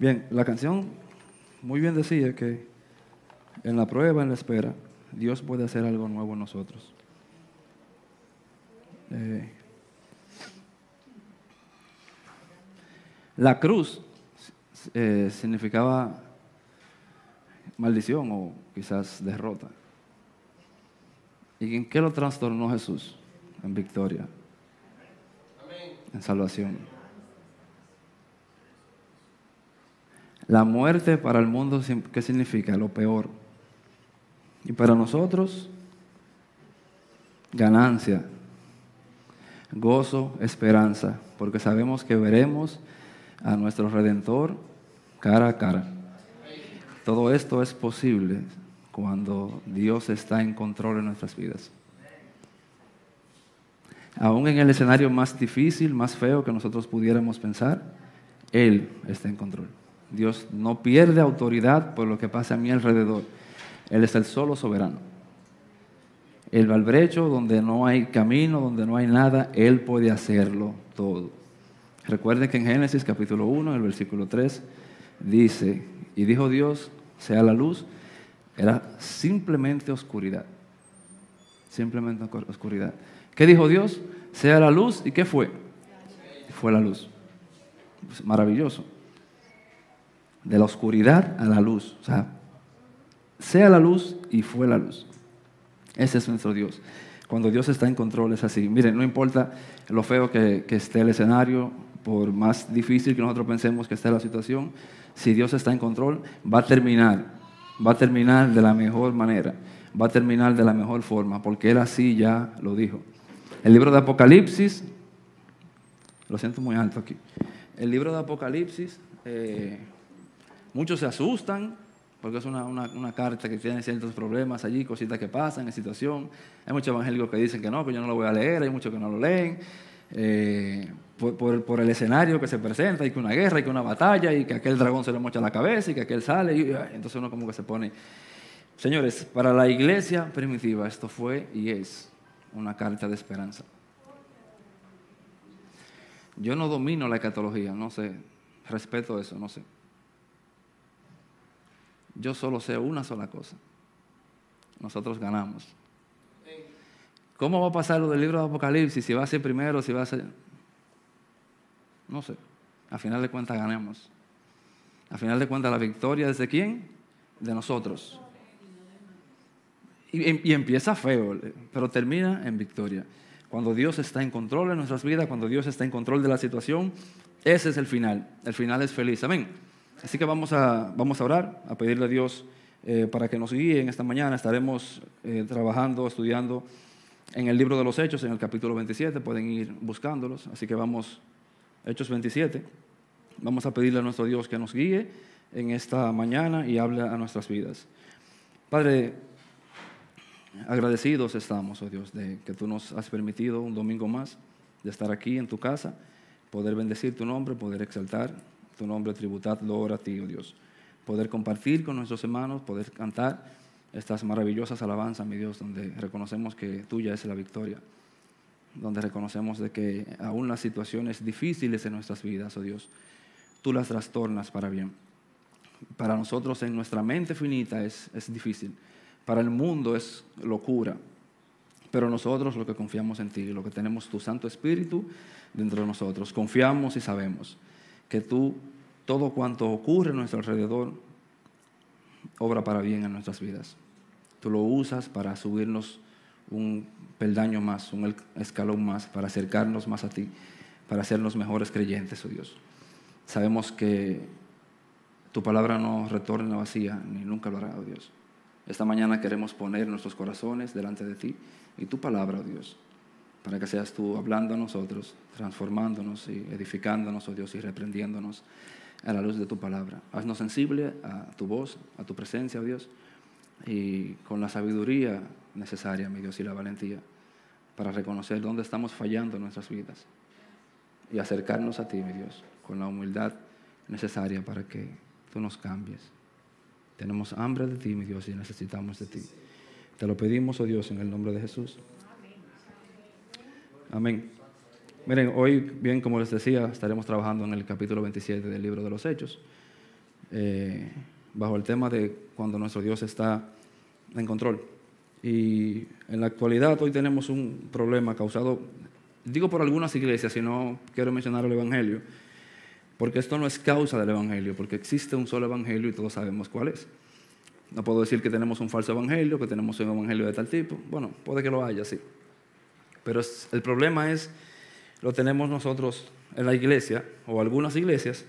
Bien, la canción muy bien decía que en la prueba, en la espera, Dios puede hacer algo nuevo en nosotros. Eh, la cruz eh, significaba maldición o quizás derrota. ¿Y en qué lo trastornó Jesús? En victoria, en salvación. La muerte para el mundo, ¿qué significa? Lo peor. Y para nosotros, ganancia, gozo, esperanza, porque sabemos que veremos a nuestro Redentor cara a cara. Todo esto es posible cuando Dios está en control de nuestras vidas. Aún en el escenario más difícil, más feo que nosotros pudiéramos pensar, Él está en control. Dios no pierde autoridad por lo que pasa a mi alrededor. Él es el solo soberano. El valbrecho, donde no hay camino, donde no hay nada, Él puede hacerlo todo. Recuerden que en Génesis capítulo 1, el versículo 3, dice, y dijo Dios, sea la luz, era simplemente oscuridad. Simplemente oscuridad. ¿Qué dijo Dios? Sea la luz, ¿y qué fue? Fue la luz. Pues, maravilloso. De la oscuridad a la luz. O sea, sea la luz y fue la luz. Ese es nuestro Dios. Cuando Dios está en control es así. Miren, no importa lo feo que, que esté el escenario, por más difícil que nosotros pensemos que esté la situación, si Dios está en control, va a terminar, va a terminar de la mejor manera, va a terminar de la mejor forma, porque Él así ya lo dijo. El libro de Apocalipsis, lo siento muy alto aquí, el libro de Apocalipsis, eh, muchos se asustan, porque es una, una, carta que tiene ciertos problemas allí, cositas que pasan en situación. Hay muchos evangélicos que dicen que no, que yo no lo voy a leer, hay muchos que no lo leen. Eh, por, el escenario que se presenta, y que una guerra, y que una batalla, y que aquel dragón se le mocha la cabeza, y que aquel sale, y entonces uno como que se pone... Señores, para la iglesia primitiva esto fue y es una carta de esperanza. Yo no domino la escatología, no sé, respeto eso, no sé. Yo solo sé una sola cosa. Nosotros ganamos. ¿Cómo va a pasar lo del libro de Apocalipsis? Si va a ser primero, si va a ser... No sé. A final de cuentas ganemos. A final de cuentas la victoria es de quién? De nosotros. Y, empieza feo, pero termina en victoria. Cuando Dios está en control de nuestras vidas, cuando Dios está en control de la situación, ese es el final. El final es feliz. Amén. Así que vamos a, vamos a orar, a pedirle a Dios eh, para que nos guíe en esta mañana. Estaremos eh, trabajando, estudiando en el libro de los Hechos, en el capítulo 27. Pueden ir buscándolos. Así que vamos Hechos 27. Vamos a pedirle a nuestro Dios que nos guíe en esta mañana y hable a nuestras vidas. Padre, agradecidos estamos, oh Dios, de que tú nos has permitido un domingo más de estar aquí en tu casa, poder bendecir tu nombre, poder exaltar tu nombre, tributar, lo a ti, oh Dios. Poder compartir con nuestros hermanos, poder cantar estas maravillosas alabanzas, mi Dios, donde reconocemos que tuya es la victoria donde reconocemos de que aún las situaciones difíciles en nuestras vidas, oh Dios, tú las trastornas para bien. Para nosotros en nuestra mente finita es, es difícil, para el mundo es locura, pero nosotros lo que confiamos en ti, lo que tenemos tu Santo Espíritu dentro de nosotros, confiamos y sabemos que tú, todo cuanto ocurre a nuestro alrededor, obra para bien en nuestras vidas. Tú lo usas para subirnos un peldaño más, un escalón más, para acercarnos más a ti, para hacernos mejores creyentes, oh Dios. Sabemos que tu palabra no retorna vacía, ni nunca lo hará, oh Dios. Esta mañana queremos poner nuestros corazones delante de ti y tu palabra, oh Dios, para que seas tú hablando a nosotros, transformándonos y edificándonos, oh Dios, y reprendiéndonos a la luz de tu palabra. Haznos sensible a tu voz, a tu presencia, oh Dios, y con la sabiduría necesaria, mi Dios, y la valentía para reconocer dónde estamos fallando en nuestras vidas y acercarnos a ti, mi Dios, con la humildad necesaria para que tú nos cambies. Tenemos hambre de ti, mi Dios, y necesitamos de ti. Te lo pedimos, oh Dios, en el nombre de Jesús. Amén. Miren, hoy, bien como les decía, estaremos trabajando en el capítulo 27 del libro de los Hechos. eh, bajo el tema de cuando nuestro Dios está en control. Y en la actualidad hoy tenemos un problema causado, digo por algunas iglesias, si no quiero mencionar el Evangelio, porque esto no es causa del Evangelio, porque existe un solo Evangelio y todos sabemos cuál es. No puedo decir que tenemos un falso Evangelio, que tenemos un Evangelio de tal tipo. Bueno, puede que lo haya, sí. Pero el problema es, lo tenemos nosotros en la iglesia, o algunas iglesias,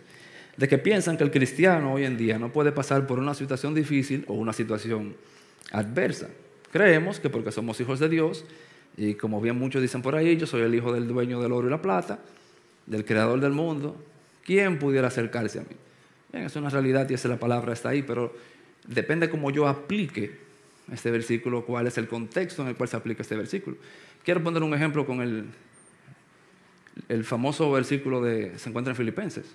de que piensan que el cristiano hoy en día no puede pasar por una situación difícil o una situación adversa. Creemos que porque somos hijos de Dios, y como bien muchos dicen por ahí, yo soy el hijo del dueño del oro y la plata, del creador del mundo, ¿quién pudiera acercarse a mí? Bien, es una realidad y esa es la palabra, está ahí, pero depende cómo yo aplique este versículo, cuál es el contexto en el cual se aplica este versículo. Quiero poner un ejemplo con el, el famoso versículo de se encuentra en Filipenses.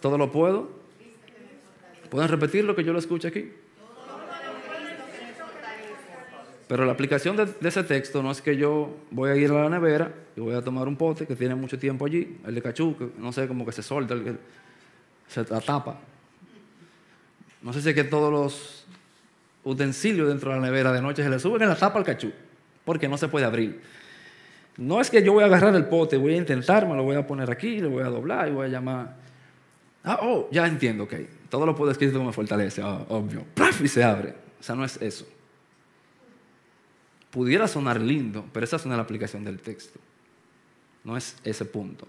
Todo lo puedo. ¿Pueden repetir lo que yo lo escucho aquí? Pero la aplicación de, ese texto no es que yo voy a ir a la nevera y voy a tomar un pote que tiene mucho tiempo allí, el de cachú, que no sé, como que se solta, se tapa. No sé si es que todos los utensilios dentro de la nevera de noche se le suben en la tapa al cachú, porque no se puede abrir. No es que yo voy a agarrar el pote, voy a intentar, me lo voy a poner aquí, lo voy a doblar y voy a llamar. Ah, oh, ya entiendo, ok. Todo lo puedo escribir como fortalece, oh, obvio. Y se abre. O sea, no es eso. Pudiera sonar lindo, pero esa es una aplicación del texto. No es ese punto.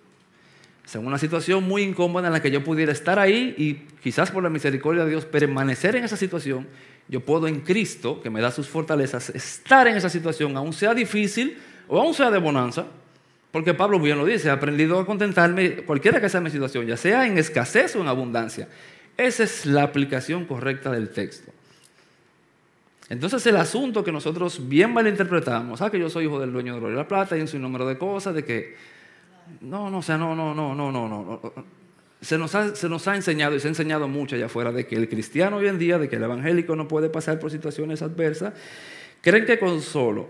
Es una situación muy incómoda en la que yo pudiera estar ahí y quizás por la misericordia de Dios permanecer en esa situación, yo puedo en Cristo, que me da sus fortalezas, estar en esa situación, aún sea difícil o aún sea de bonanza, porque Pablo bien lo dice, he aprendido a contentarme cualquiera que sea mi situación, ya sea en escasez o en abundancia. Esa es la aplicación correcta del texto. Entonces el asunto que nosotros bien malinterpretamos, ah, que yo soy hijo del dueño de la plata y en su número de cosas, de que no, no, o sea, no, no, no, no, no, no. Se nos, ha, se nos ha enseñado y se ha enseñado mucho allá afuera de que el cristiano hoy en día, de que el evangélico no puede pasar por situaciones adversas, creen que con solo,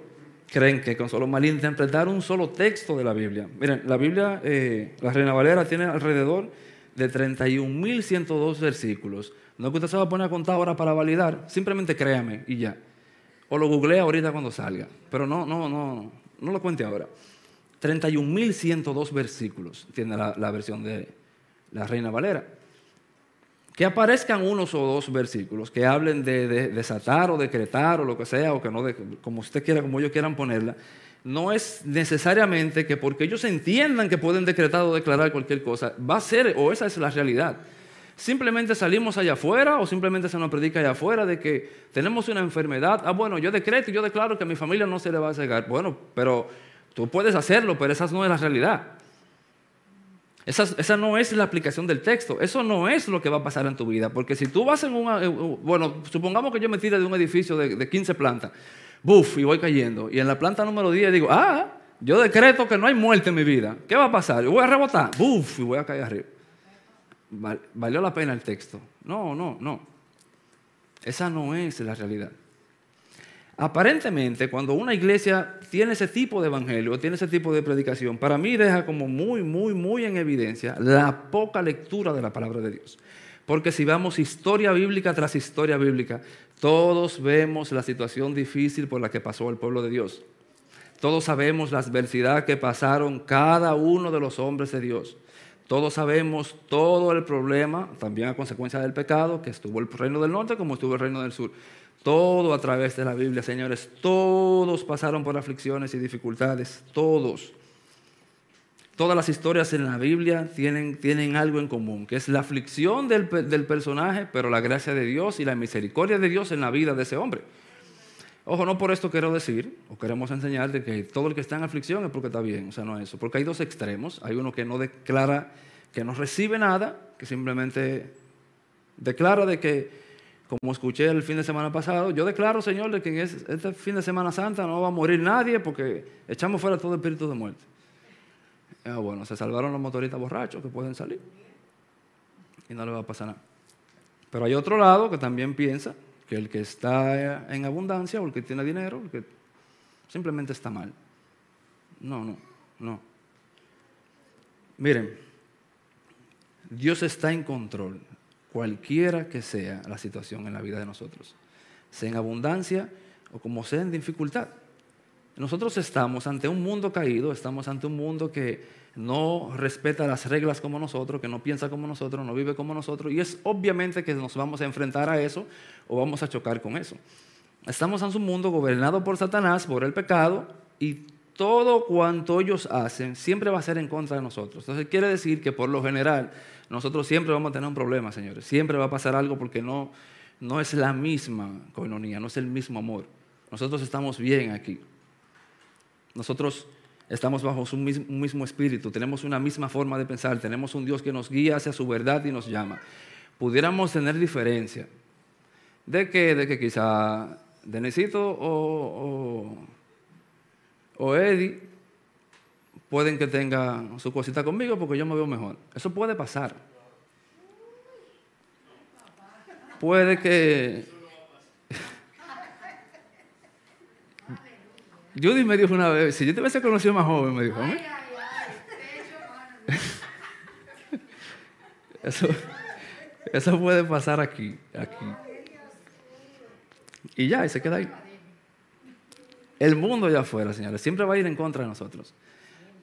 creen que con solo malinterpretar un solo texto de la Biblia. Miren, la Biblia, eh, la Reina Valera tiene alrededor de 31.102 versículos. No es que usted se va a poner a contar ahora para validar, simplemente créame y ya. O lo googlea ahorita cuando salga, pero no, no, no, no lo cuente ahora. 31.102 versículos tiene la, versión de la Reina Valera. Que aparezcan unos o dos versículos que hablen de, desatar o decretar o lo que sea, o que no, de, como usted quiera, como ellos quieran ponerla, no es necesariamente que porque ellos entiendan que pueden decretar o declarar cualquier cosa, va a ser, o esa es la realidad. Simplemente salimos allá afuera o simplemente se nos predica allá afuera de que tenemos una enfermedad. Ah, bueno, yo decreto yo declaro que a mi familia no se le va a cegar. Bueno, pero Tú puedes hacerlo, pero esa no es la realidad. Esa, no es la aplicación del texto. Eso no es lo que va a pasar en tu vida. Porque si tú vas en un... Eh, bueno, supongamos que yo me tire de un edificio de, 15 plantas. Buf, y voy cayendo. Y en la planta número 10 digo, ah, yo decreto que no hay muerte en mi vida. ¿Qué va a pasar? Yo voy a rebotar. Buf, y voy a caer arriba. ¿Valió la pena el texto? No, no, no. Esa no es la realidad. Aparentemente, cuando una iglesia tiene ese tipo de evangelio, tiene ese tipo de predicación, para mí deja como muy, muy, muy en evidencia la poca lectura de la palabra de Dios. Porque si vamos historia bíblica tras historia bíblica, todos vemos la situación difícil por la que pasó el pueblo de Dios. Todos sabemos la adversidad que pasaron cada uno de los hombres de Dios. Todos sabemos todo el problema, también a consecuencia del pecado, que estuvo el reino del norte como estuvo el reino del sur. Todo a través de la Biblia, señores. Todos pasaron por aflicciones y dificultades. Todos. Todas las historias en la Biblia tienen, tienen algo en común, que es la aflicción del, del, personaje, pero la gracia de Dios y la misericordia de Dios en la vida de ese hombre. Ojo, no por esto quiero decir, o queremos enseñar de que todo el que está en aflicción es porque está bien, o sea, no es eso. Porque hay dos extremos. Hay uno que no declara, que no recibe nada, que simplemente declara de que como escuché el fin de semana pasado, yo declaro, Señor, que en este fin de Semana Santa no va a morir nadie porque echamos fuera todo espíritu de muerte. Ah, bueno, se salvaron los motoristas borrachos que pueden salir y no le va a pasar nada. Pero hay otro lado que también piensa que el que está en abundancia o el que tiene dinero, simplemente está mal. No, no, no. Miren, Dios está en control cualquiera que sea la situación en la vida de nosotros, sea en abundancia o como sea en dificultad. Nosotros estamos ante un mundo caído, estamos ante un mundo que no respeta las reglas como nosotros, que no piensa como nosotros, no vive como nosotros, y es obviamente que nos vamos a enfrentar a eso o vamos a chocar con eso. Estamos en un mundo gobernado por Satanás, por el pecado, y todo cuanto ellos hacen siempre va a ser en contra de nosotros. Entonces quiere decir que por lo general nosotros siempre vamos a tener un problema, señores. Siempre va a pasar algo porque no, no es la misma coinonía, no es el mismo amor. Nosotros estamos bien aquí. Nosotros estamos bajo un mismo, espíritu, tenemos una misma forma de pensar, tenemos un Dios que nos guía hacia su verdad y nos llama. Pudiéramos tener diferencia de que, de que quizá Denisito o, o, o Eddie pueden que tengan su cosita conmigo porque yo me veo mejor. Eso puede pasar. Puede que... Judy me dijo una vez, si yo te hubiese conocido más joven, me dijo, eso, eso puede pasar aquí, aquí. Y ya, y se queda ahí. El mundo allá afuera, señores, siempre va a ir en contra de nosotros.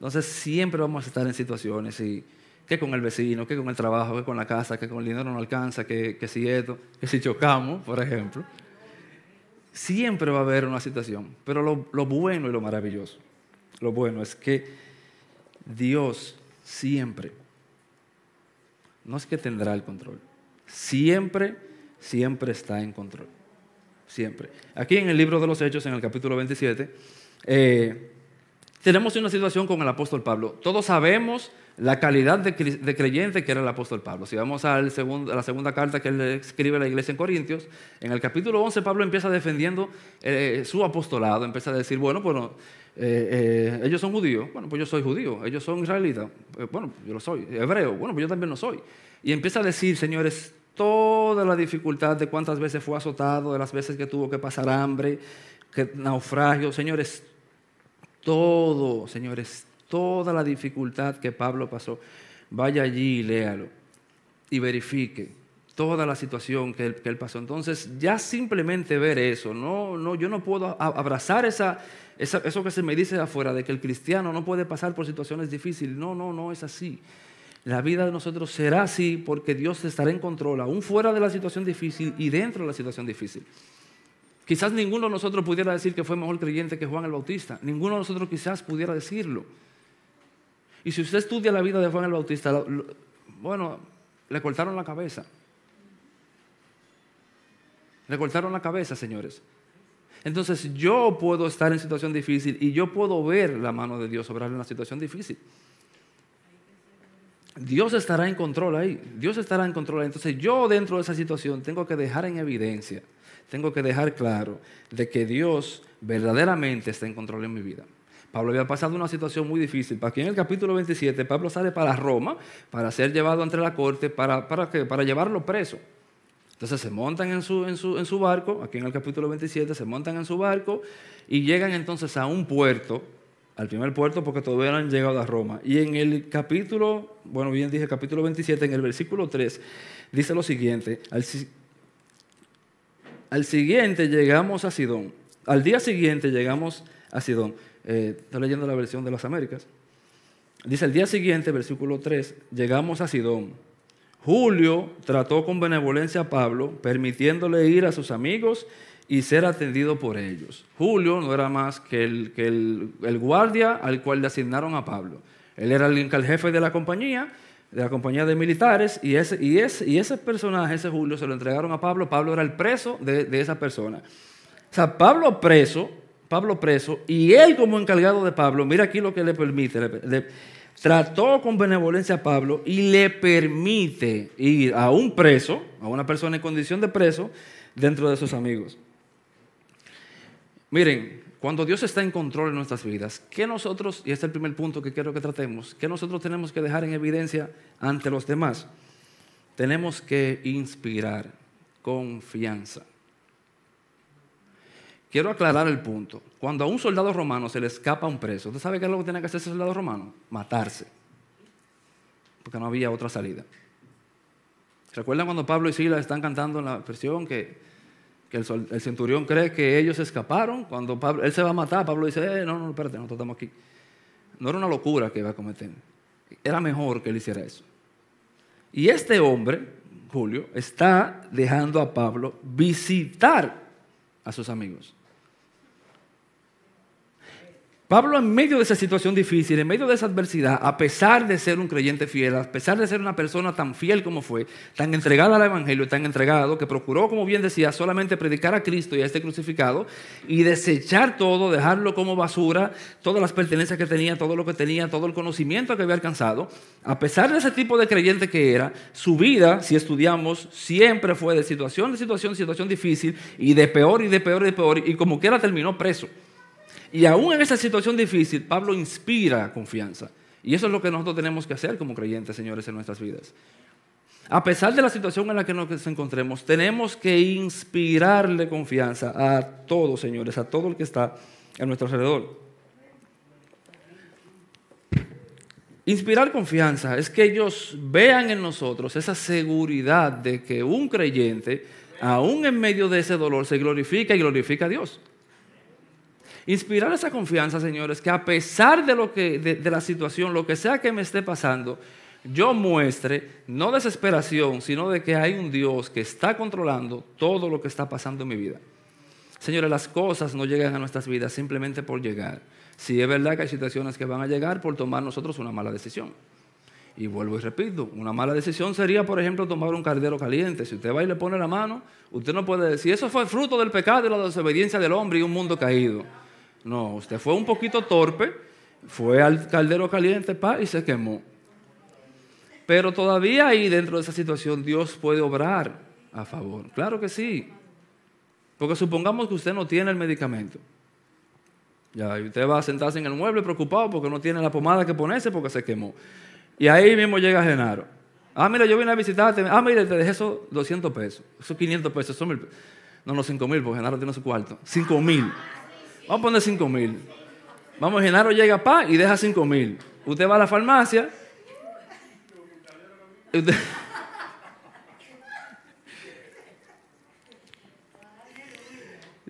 Entonces siempre vamos a estar en situaciones y que con el vecino, que con el trabajo, que con la casa, que con el dinero no alcanza, que, que si esto, que si chocamos, por ejemplo. Siempre va a haber una situación, pero lo, lo bueno y lo maravilloso, lo bueno es que Dios siempre, no es que tendrá el control, siempre, siempre está en control. Siempre. Aquí en el libro de los Hechos, en el capítulo 27, eh, tenemos una situación con el apóstol Pablo. Todos sabemos la calidad de, creyente que era el apóstol Pablo. Si vamos a la segunda carta que él escribe a la iglesia en Corintios, en el capítulo 11 Pablo empieza defendiendo eh, su apostolado, empieza a decir, bueno, bueno, eh, eh, ellos son judíos, bueno, pues yo soy judío, ellos son israelitas, bueno, yo lo soy, hebreo, bueno, pues yo también lo soy. Y empieza a decir, señores, toda la dificultad de cuántas veces fue azotado, de las veces que tuvo que pasar hambre, que naufragio, señores, todo, señores, toda la dificultad que Pablo pasó, vaya allí y léalo y verifique toda la situación que él, pasó. Entonces, ya simplemente ver eso, no, no, yo no puedo abrazar esa, eso que se me dice afuera, de que el cristiano no puede pasar por situaciones difíciles. No, no, no es así. La vida de nosotros será así porque Dios estará en control, aún fuera de la situación difícil y dentro de la situación difícil. Quizás ninguno de nosotros pudiera decir que fue mejor creyente que Juan el Bautista. Ninguno de nosotros quizás pudiera decirlo. Y si usted estudia la vida de Juan el Bautista, bueno, le cortaron la cabeza. Le cortaron la cabeza, señores. Entonces yo puedo estar en situación difícil y yo puedo ver la mano de Dios obrar en una situación difícil. Dios estará en control ahí. Dios estará en control ahí. Entonces yo dentro de esa situación tengo que dejar en evidencia tengo que dejar claro de que Dios verdaderamente está en control en mi vida. Pablo había pasado una situación muy difícil. Aquí en el capítulo 27, Pablo sale para Roma para ser llevado ante la corte, para, para, para llevarlo preso. Entonces se montan en su, en, su, en su barco, aquí en el capítulo 27, se montan en su barco y llegan entonces a un puerto, al primer puerto porque todavía no han llegado a Roma. Y en el capítulo, bueno, bien dije capítulo 27, en el versículo 3, dice lo siguiente, al siguiente llegamos a Sidón. Al día siguiente llegamos a Sidón. Eh, estoy leyendo la versión de las Américas. Dice, al día siguiente, versículo 3, llegamos a Sidón. Julio trató con benevolencia a Pablo, permitiéndole ir a sus amigos y ser atendido por ellos. Julio no era más que el, que el, guardia al cual le asignaron a Pablo. Él era el, el jefe de la compañía de la compañía de militares y ese, y, ese, y ese personaje, ese Julio, se lo entregaron a Pablo. Pablo era el preso de, esa persona. O sea, Pablo preso, Pablo preso, y él como encargado de Pablo, mira aquí lo que le permite, trató con benevolencia a Pablo y le permite ir a un preso, a una persona en condición de preso, dentro de sus amigos. Miren, cuando Dios está en control en nuestras vidas, ¿qué nosotros, y este es el primer punto que quiero que tratemos, qué nosotros tenemos que dejar en evidencia ante los demás? Tenemos que inspirar confianza. Quiero aclarar el punto. Cuando a un soldado romano se le escapa un preso, ¿usted sabe qué es lo que tiene que hacer ese soldado romano? Matarse. Porque no había otra salida. ¿Recuerdan cuando Pablo y Silas están cantando en la versión que, el, centurión cree que ellos escaparon? Cuando él se va a matar, Pablo dice, eh, no, no, espérate, nosotros estamos aquí. No era una locura que iba a cometer. Era mejor que él hiciera eso. Y este hombre, Julio, está dejando a Pablo visitar a sus amigos. Pablo en medio de esa situación difícil, en medio de esa adversidad, a pesar de ser un creyente fiel, a pesar de ser una persona tan fiel como fue, tan entregada al Evangelio, tan entregado, que procuró, como bien decía, solamente predicar a Cristo y a este crucificado y desechar todo, dejarlo como basura, todas las pertenencias que tenía, todo lo que tenía, todo el conocimiento que había alcanzado, a pesar de ese tipo de creyente que era, su vida, si estudiamos, siempre fue de situación, de situación, situación difícil y de peor y de peor y de peor y como quiera terminó preso. Y aún en esa situación difícil, Pablo inspira confianza. Y eso es lo que nosotros tenemos que hacer como creyentes, señores, en nuestras vidas. A pesar de la situación en la que nos encontremos, tenemos que inspirarle confianza a todos, señores, a todo el que está a nuestro alrededor. Inspirar confianza es que ellos vean en nosotros esa seguridad de que un creyente, aún en medio de ese dolor, se glorifica y glorifica a Dios. Inspirar esa confianza, señores, que a pesar de, lo que, de, la situación, lo que sea que me esté pasando, yo muestre no desesperación, sino de que hay un Dios que está controlando todo lo que está pasando en mi vida. Señores, las cosas no llegan a nuestras vidas simplemente por llegar. Si es verdad que hay situaciones que van a llegar por tomar nosotros una mala decisión. Y vuelvo y repito, una mala decisión sería, por ejemplo, tomar un cardero caliente. Si usted va y le pone la mano, usted no puede decir, eso fue fruto del pecado y la desobediencia del hombre y un mundo caído. No, usted fue un poquito torpe, fue al caldero caliente y se quemó. Pero todavía ahí dentro de esa situación Dios puede obrar a favor. Claro que sí. Porque supongamos que usted no tiene el medicamento. Ya, usted va a sentarse en el mueble preocupado porque no tiene la pomada que ponerse porque se quemó. Y ahí mismo llega Genaro. Ah, mira, yo vine a visitarte. Ah, mira, te dejé esos 200 pesos. Esos 500 pesos, son mil No, no, 5 mil, porque Genaro tiene su cuarto. 5 mil. Vamos a poner 5 mil. Vamos, Genaro llega pa y deja 5 mil. Usted va a la farmacia.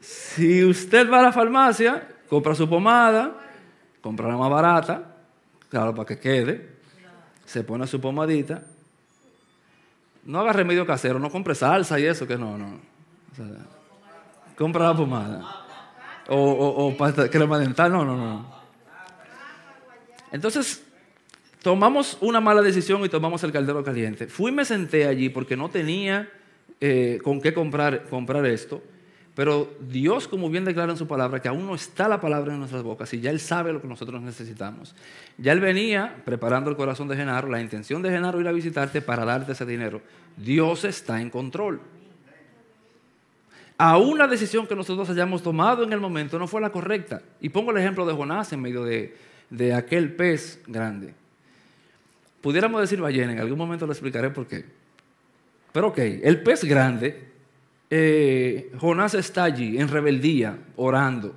si usted va a la farmacia, compra su pomada, compra la más barata, claro, para que quede, se pone su pomadita. No haga remedio casero, no compre salsa y eso, que no, no. compra la pomada o, o, o crema dental, no, no, no. Entonces, tomamos una mala decisión y tomamos el caldero caliente. Fui me senté allí porque no tenía eh, con qué comprar, comprar esto. Pero Dios, como bien declara en su palabra, que aún no está la palabra en nuestras bocas y ya Él sabe lo que nosotros necesitamos. Ya Él venía preparando el corazón de Genaro, la intención de Genaro ir a visitarte para darte ese dinero. Dios está en control aún la decisión que nosotros hayamos tomado en el momento no fue la correcta. Y pongo el ejemplo de Jonás en medio de, aquel pez grande. Pudiéramos decir ballena, en algún momento lo explicaré por qué. Pero ok, el pez grande, eh, Jonás está allí en rebeldía, orando.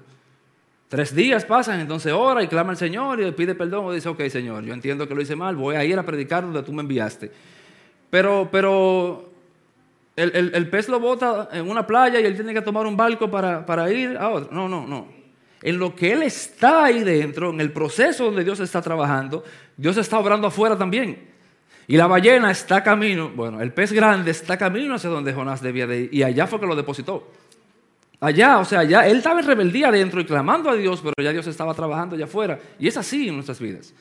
Tres días pasan, entonces ora y clama al Señor y pide perdón y dice, ok Señor, yo entiendo que lo hice mal, voy a ir a predicar donde tú me enviaste. Pero, pero el, pez lo bota en una playa y él tiene que tomar un barco para, ir a otro. No, no, no. En lo que él está ahí dentro, en el proceso donde Dios está trabajando, Dios está obrando afuera también. Y la ballena está camino, bueno, el pez grande está camino hacia donde Jonás debía de ir. Y allá fue que lo depositó. Allá, o sea, allá, él estaba en rebeldía adentro y clamando a Dios, pero ya Dios estaba trabajando allá afuera. Y es así en nuestras vidas.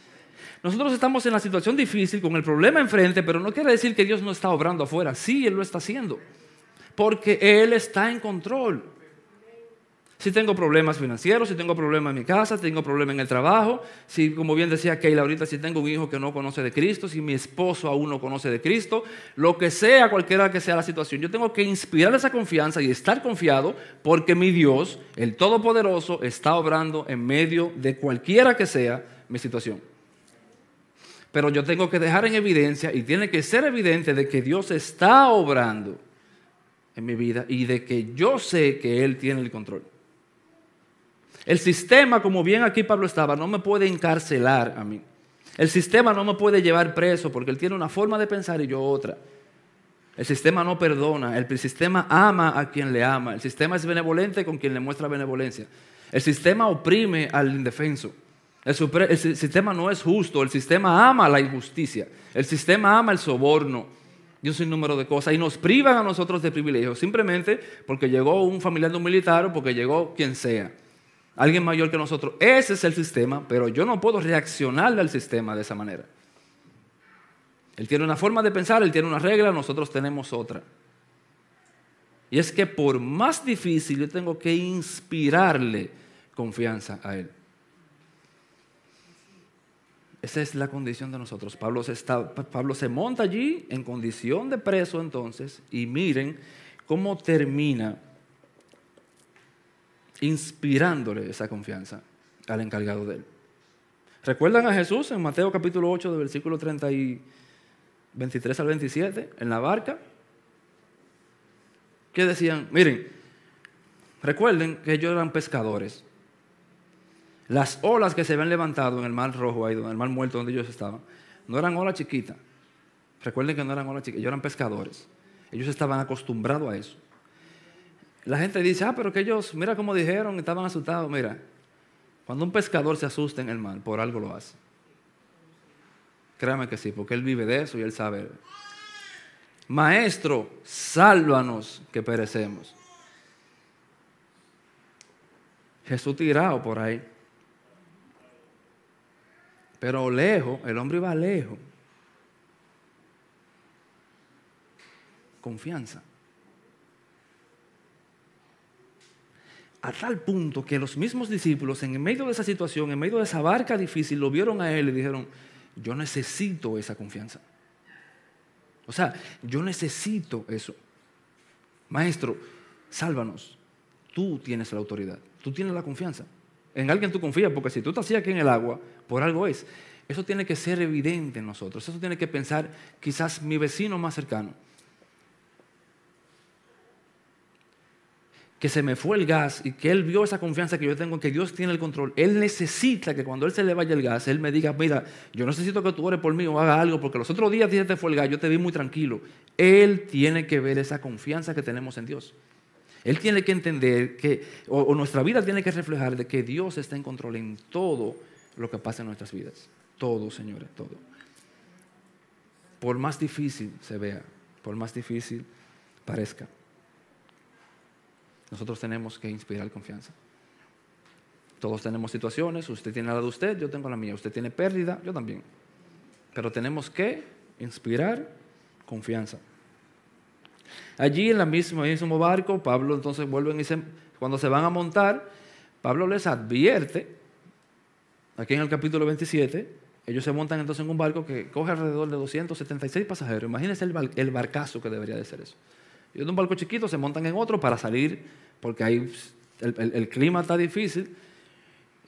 Nosotros estamos en la situación difícil, con el problema enfrente, pero no quiere decir que Dios no está obrando afuera. Sí, Él lo está haciendo. Porque Él está en control. Si tengo problemas financieros, si tengo problemas en mi casa, si tengo problemas en el trabajo, si, como bien decía Keila ahorita, si tengo un hijo que no conoce de Cristo, si mi esposo aún no conoce de Cristo, lo que sea, cualquiera que sea la situación, yo tengo que inspirar esa confianza y estar confiado porque mi Dios, el Todopoderoso, está obrando en medio de cualquiera que sea mi situación pero yo tengo que dejar en evidencia y tiene que ser evidente de que Dios está obrando en mi vida y de que yo sé que Él tiene el control. El sistema, como bien aquí Pablo estaba, no me puede encarcelar a mí. El sistema no me puede llevar preso porque Él tiene una forma de pensar y yo otra. El sistema no perdona, el sistema ama a quien le ama, el sistema es benevolente con quien le muestra benevolencia. El sistema oprime al indefenso. El, sistema no es justo, el sistema ama la injusticia, el sistema ama el soborno y un sinnúmero de cosas y nos privan a nosotros de privilegios simplemente porque llegó un familiar de un militar o porque llegó quien sea, alguien mayor que nosotros. Ese es el sistema, pero yo no puedo reaccionar al sistema de esa manera. Él tiene una forma de pensar, él tiene una regla, nosotros tenemos otra. Y es que por más difícil yo tengo que inspirarle confianza a él. Esa es la condición de nosotros. Pablo se, Pablo se monta allí en condición de preso entonces y miren cómo termina inspirándole esa confianza al encargado de él. ¿Recuerdan a Jesús en Mateo capítulo 8, del versículo 30 y 23 al 27, en la barca, que decían, miren, recuerden que ellos eran pescadores. Las olas que se habían levantado en el mar rojo, ahí, en el mar muerto donde ellos estaban, no eran olas chiquitas. Recuerden que no eran olas chiquitas, ellos eran pescadores. Ellos estaban acostumbrados a eso. La gente dice, ah, pero que ellos, mira cómo dijeron, estaban asustados. Mira, cuando un pescador se asusta en el mar, por algo lo hace. Créame que sí, porque Él vive de eso y Él sabe. Maestro, sálvanos que perecemos. Jesús tirado por ahí. Pero lejos, el hombre iba lejos. Confianza. A tal punto que los mismos discípulos, en medio de esa situación, en medio de esa barca difícil, lo vieron a él y dijeron, yo necesito esa confianza. O sea, yo necesito eso. Maestro, sálvanos. Tú tienes la autoridad, tú tienes la confianza. En alguien tú confías, porque si tú estás aquí en el agua, por algo es. Eso tiene que ser evidente en nosotros. Eso tiene que pensar quizás mi vecino más cercano. que se me fue el gas y que él vio esa confianza que yo tengo en que Dios tiene el control, él necesita que cuando él se le vaya el gas, él me diga, mira, yo necesito que tú ores por mí o haga algo, porque los otros días te fue el gas, yo te vi muy tranquilo. Él tiene que ver esa confianza que tenemos en Dios. Él tiene que entender que, o, nuestra vida tiene que reflejar de que Dios está en control en todo lo que pasa en nuestras vidas. Todo, señores, todo. Por más difícil se vea, por más difícil parezca. Nosotros tenemos que inspirar confianza. Todos tenemos situaciones, usted tiene la de usted, yo tengo la mía, usted tiene pérdida, yo también. Pero tenemos que inspirar confianza. Allí en la misma, el mismo barco, Pablo entonces vuelve y dice, cuando se van a montar, Pablo les advierte, aquí en el capítulo 27, ellos se montan entonces en un barco que coge alrededor de 276 pasajeros. Imagínense el, barcazo que debería de ser eso. Y de un barco chiquito se montan en otro para salir porque ahí el, clima está difícil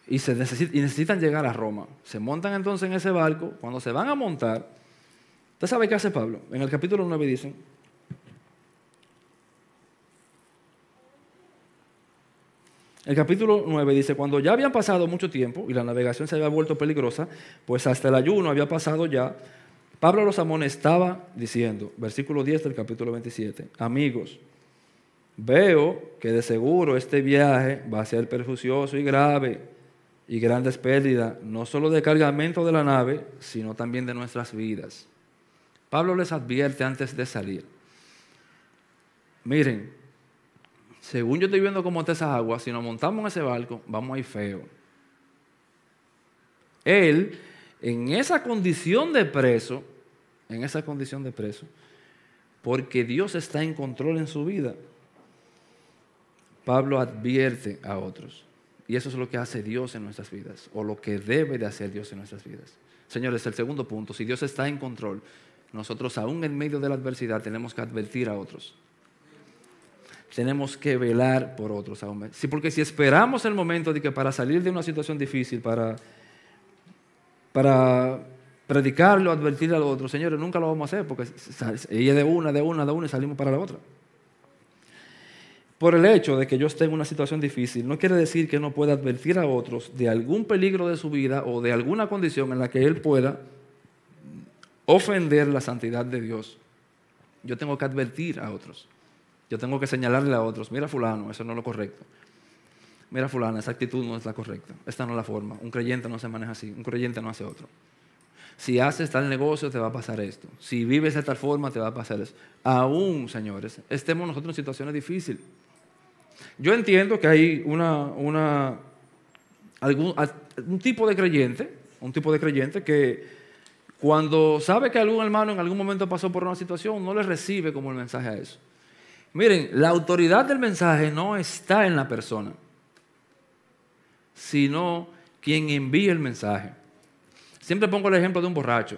y, se y necesitan llegar a Roma. Se montan entonces en ese barco, cuando se van a montar, ¿usted sabe qué hace Pablo? En el capítulo 9 dicen, El capítulo 9 dice, cuando ya habían pasado mucho tiempo y la navegación se había vuelto peligrosa, pues hasta el ayuno había pasado ya, Pablo los amonestaba diciendo, versículo 10 del capítulo 27, amigos, Veo que de seguro este viaje va a ser perjuicioso y grave y grandes pérdidas, no solo de cargamento de la nave, sino también de nuestras vidas. Pablo les advierte antes de salir. Miren, según yo estoy viendo cómo está esa agua, si nos montamos en ese barco, vamos a ir feo. Él, en esa condición de preso, en esa condición de preso, porque Dios está en control en su vida, Pablo advierte a otros. Y eso es lo que hace Dios en nuestras vidas, o lo que debe de hacer Dios en nuestras vidas. Señores, el segundo punto, si Dios está en control, nosotros aún en medio de la adversidad tenemos que advertir a otros. Tenemos que velar por otros. Sí, porque si esperamos el momento de que para salir de una situación difícil, para, para predicarlo, advertir a los otros, señores, nunca lo vamos a hacer, porque ella de una, de una, de una y salimos para la otra por el hecho de que yo esté en una situación difícil, no quiere decir que no pueda advertir a otros de algún peligro de su vida o de alguna condición en la que él pueda ofender la santidad de Dios. yo tengo que advertir a otros. Yo tengo que señalarle a otros, mira fulano, eso no es lo correcto. Mira fulano, esa actitud no es la correcta. Esta no es la forma. Un creyente no se maneja así. Un creyente no hace otro. Si haces tal negocio, te va a pasar esto. Si vives de tal forma, te va a pasar eso. Aún, señores, estemos nosotros en situaciones difíciles. Yo entiendo que hay un tipo de creyente, un tipo de creyente que cuando sabe que algún hermano en algún momento pasó por una situación, no le recibe como el mensaje a eso. Miren, la autoridad del mensaje no está en la persona, sino quien envía el mensaje. Siempre pongo el ejemplo de un borracho.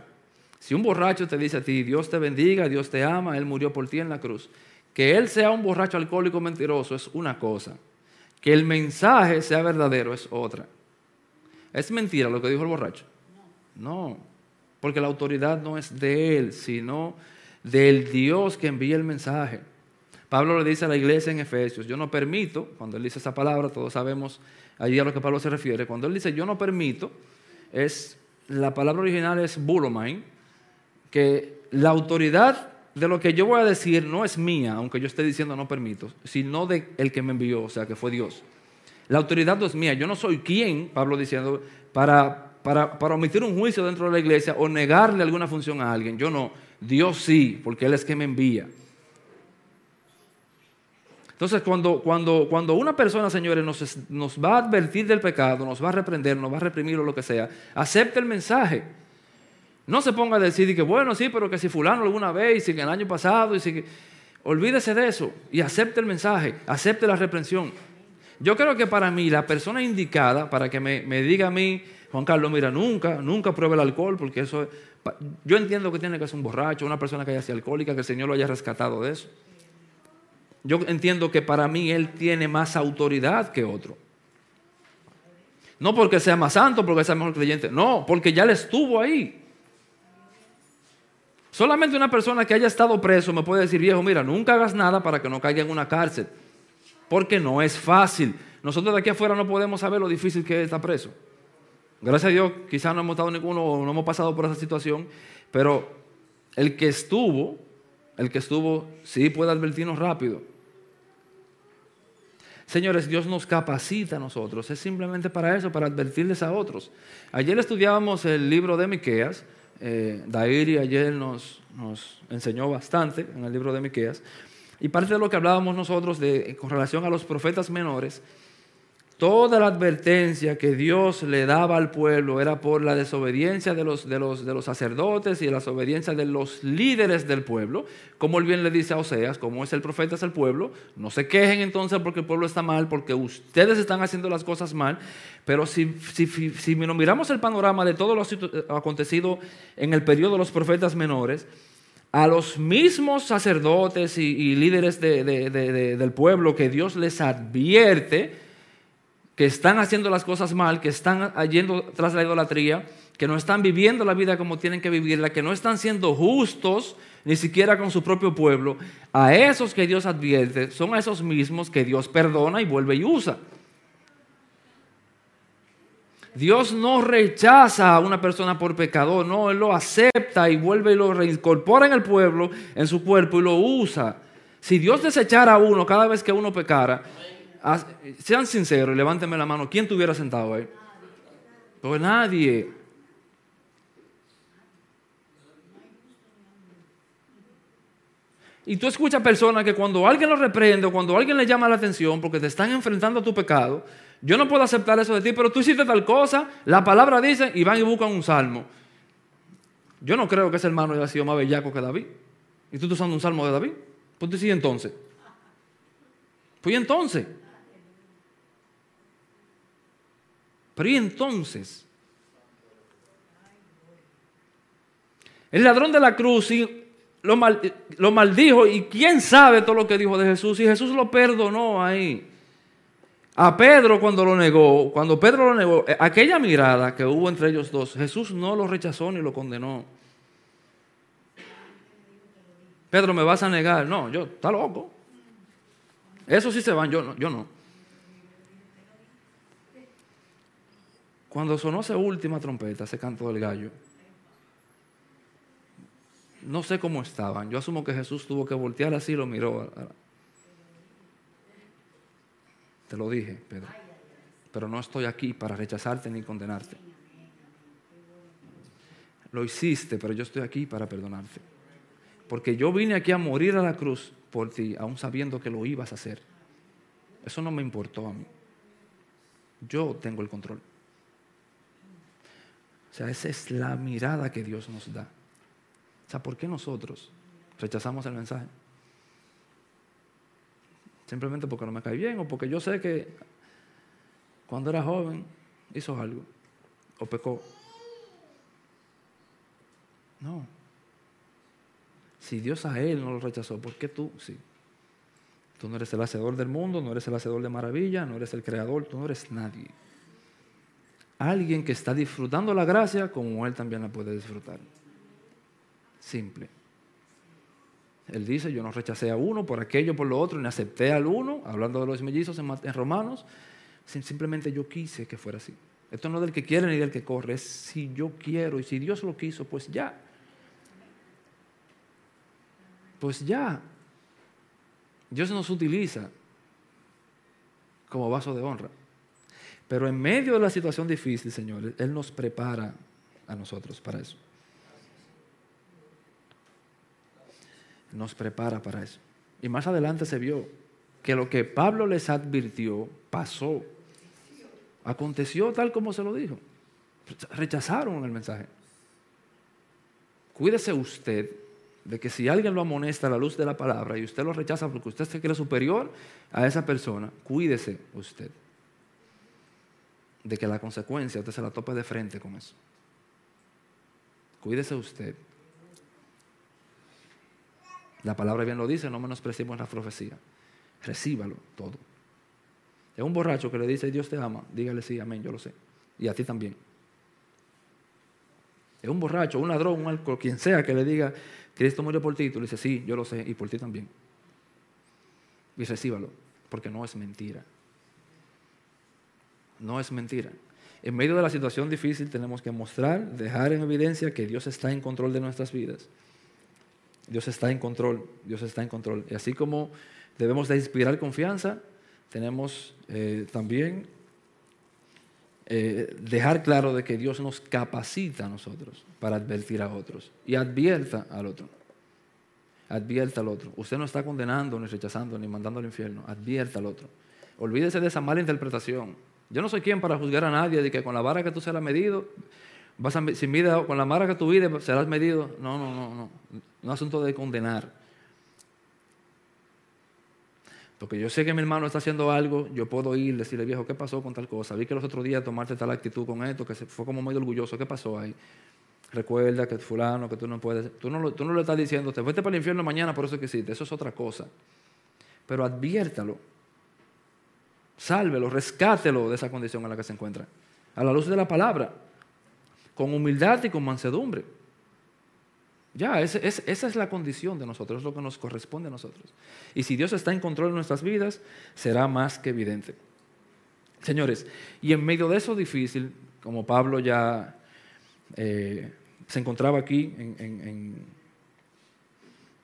Si un borracho te dice a ti, Dios te bendiga, Dios te ama, Él murió por ti en la cruz, que él sea un borracho alcohólico mentiroso es una cosa. Que el mensaje sea verdadero es otra. ¿Es mentira lo que dijo el borracho? No, porque la autoridad no es de él, sino del Dios que envía el mensaje. Pablo le dice a la iglesia en Efesios, yo no permito, cuando él dice esa palabra, todos sabemos allí a lo que Pablo se refiere, cuando él dice yo no permito, es, la palabra original es bulomain, que la autoridad de lo que yo voy a decir no es mía, aunque yo esté diciendo no permito, sino de el que me envió, o sea, que fue Dios. La autoridad no es mía. Yo no soy quien, Pablo diciendo, para, para, para omitir un juicio dentro de la iglesia o negarle alguna función a alguien. Yo no. Dios sí, porque Él es que me envía. Entonces, cuando, cuando, cuando una persona, señores, nos, nos va a advertir del pecado, nos va a reprender, nos va a reprimir o lo que sea, acepte el mensaje. No se ponga a decir que, bueno, sí, pero que si fulano alguna vez, y si el año pasado, y si. Olvídese de eso y acepte el mensaje, acepte la reprensión. Yo creo que para mí la persona indicada para que me, diga a mí, Juan Carlos, mira, nunca, nunca pruebe el alcohol, porque eso es... Yo entiendo que tiene que ser un borracho, una persona que haya sido alcohólica, que el Señor lo haya rescatado de eso. Yo entiendo que para mí Él tiene más autoridad que otro. No porque sea más santo, porque sea mejor creyente, no, porque ya Él estuvo ahí. Solamente una persona que haya estado preso me puede decir, viejo, mira, nunca hagas nada para que no caiga en una cárcel. Porque no es fácil. Nosotros de aquí afuera no podemos saber lo difícil que es estar preso. Gracias a Dios, quizás no hemos estado ninguno no hemos pasado por esa situación, pero el que estuvo, el que estuvo, sí puede advertirnos rápido. Señores, Dios nos capacita a nosotros, es simplemente para eso, para advertirles a otros. Ayer estudiábamos el libro de Miqueas, eh, Dairi ayer nos, nos, enseñó bastante en el libro de Miqueas. Y parte de lo que hablábamos nosotros de, con relación a los profetas menores Toda la advertencia que Dios le daba al pueblo era por la desobediencia de los, de, los, de los, sacerdotes y la desobediencia de los líderes del pueblo. Como él bien le dice a Oseas, como es el profeta es el pueblo, no se quejen entonces porque el pueblo está mal, porque ustedes están haciendo las cosas mal. Pero si, si, si miramos el panorama de todo lo acontecido en el periodo de los profetas menores, a los mismos sacerdotes y, líderes del pueblo que Dios les advierte, que están haciendo las cosas mal, que están yendo tras la idolatría, que no están viviendo la vida como tienen que vivirla, que no están siendo justos ni siquiera con su propio pueblo, a esos que Dios advierte son a esos mismos que Dios perdona y vuelve y usa. Dios no rechaza a una persona por pecador, no, Él lo acepta y vuelve y lo reincorpora en el pueblo, en su cuerpo y lo usa. Si Dios desechara a uno cada vez que uno pecara, sean sinceros y levántenme la mano. ¿Quién estuviera sentado ahí? Pues nadie. Y tú escuchas personas que cuando alguien lo reprende o cuando alguien le llama la atención porque te están enfrentando a tu pecado, yo no puedo aceptar eso de ti, pero tú hiciste tal cosa, la palabra dice y van y buscan un salmo. Yo no creo que ese hermano haya sido más bellaco que David. Y tú estás usando un salmo de David. Pues tú sí entonces. Pues entonces. Pero ¿y entonces? El ladrón de la cruz lo, lo maldijo y quién sabe todo lo que dijo de Jesús y Jesús lo perdonó ahí. A Pedro cuando lo negó, cuando Pedro lo negó, eh, aquella mirada que hubo entre ellos dos, Jesús no lo rechazó ni lo condenó. Pedro, ¿me vas a negar? No, yo, está loco. Eso sí se van, yo no. Yo no. Cuando sonó esa última trompeta, ese canto del gallo, no sé cómo estaban. Yo asumo que Jesús tuvo que voltear así y lo miró. Te lo dije, Pedro. Pero no estoy aquí para rechazarte ni condenarte. Lo hiciste, pero yo estoy aquí para perdonarte. Porque yo vine aquí a morir a la cruz por ti, aún sabiendo que lo ibas a hacer. Eso no me importó a mí. Yo tengo el control. Sea, esa es la mirada que Dios nos da. O sea, ¿por qué nosotros rechazamos el mensaje? Simplemente porque no me cae bien o porque yo sé que cuando era joven hizo algo o pecó. No. Si Dios a él no lo rechazó, ¿por qué tú sí? Tú no eres el hacedor del mundo, no eres el hacedor de maravilla, no eres el creador, tú no eres nadie. Alguien que está disfrutando la gracia como él también la puede disfrutar. Simple. Él dice, yo no rechacé a uno por aquello, por lo otro, ni acepté al uno, hablando de los mellizos en, Romanos, simplemente yo quise que fuera así. Esto no es del que quiere ni del que corre, es si yo quiero y si Dios lo quiso, pues ya. Pues ya. Dios nos utiliza como vaso de honra. Pero en medio de la situación difícil, señores, Él nos prepara a nosotros para eso. Nos prepara para eso. Y más adelante se vio que lo que Pablo les advirtió pasó. Aconteció tal como se lo dijo. Rechazaron el mensaje. Cuídese usted de que si alguien lo amonesta a la luz de la palabra y usted lo rechaza porque usted se cree superior a esa persona, cuídese usted de que la consecuencia usted se la tope de frente con eso. Cuídese usted. La palabra bien lo dice, no menospreciemos la profecía. Recíbalo todo. Es un borracho que le dice Dios te ama, dígale sí, amén, yo lo sé. Y a ti también. Es un borracho, un ladrón, un alcohol, quien sea que le diga Cristo murió por ti, tú le dices sí, yo lo sé, y por ti también. Y recíbalo, porque no es mentira. No es mentira. En medio de la situación difícil tenemos que mostrar, dejar en evidencia que Dios está en control de nuestras vidas. Dios está en control, Dios está en control. Y así como debemos de inspirar confianza, tenemos eh, también eh, dejar claro de que Dios nos capacita a nosotros para advertir a otros y advierta al otro. Advierta al otro. Usted no está condenando, ni rechazando, ni mandando al infierno. Advierta al otro. Olvídese de esa mala interpretación. Yo no soy quien para juzgar a nadie de que con la vara que tú serás medido, vas a, si mide, con la vara que tú vives serás medido. No, no, no, no. No es asunto de condenar. Porque yo sé que mi hermano está haciendo algo, yo puedo ir, decirle, viejo, ¿qué pasó con tal cosa? Vi que los otros días tomaste tal actitud con esto, que fue como medio orgulloso. ¿Qué pasó ahí? Recuerda que fulano, que tú no puedes. Tú no, tú no le estás diciendo, te fuiste para el infierno mañana, por eso que hiciste. Eso es otra cosa. Pero adviértalo sálvelo, rescátelo de esa condición en la que se encuentra. A la luz de la palabra, con humildad y con mansedumbre. Ya, esa es la condición de nosotros, es lo que nos corresponde a nosotros. Y si Dios está en control de nuestras vidas, será más que evidente. Señores, y en medio de eso difícil, como Pablo ya eh, se encontraba aquí en,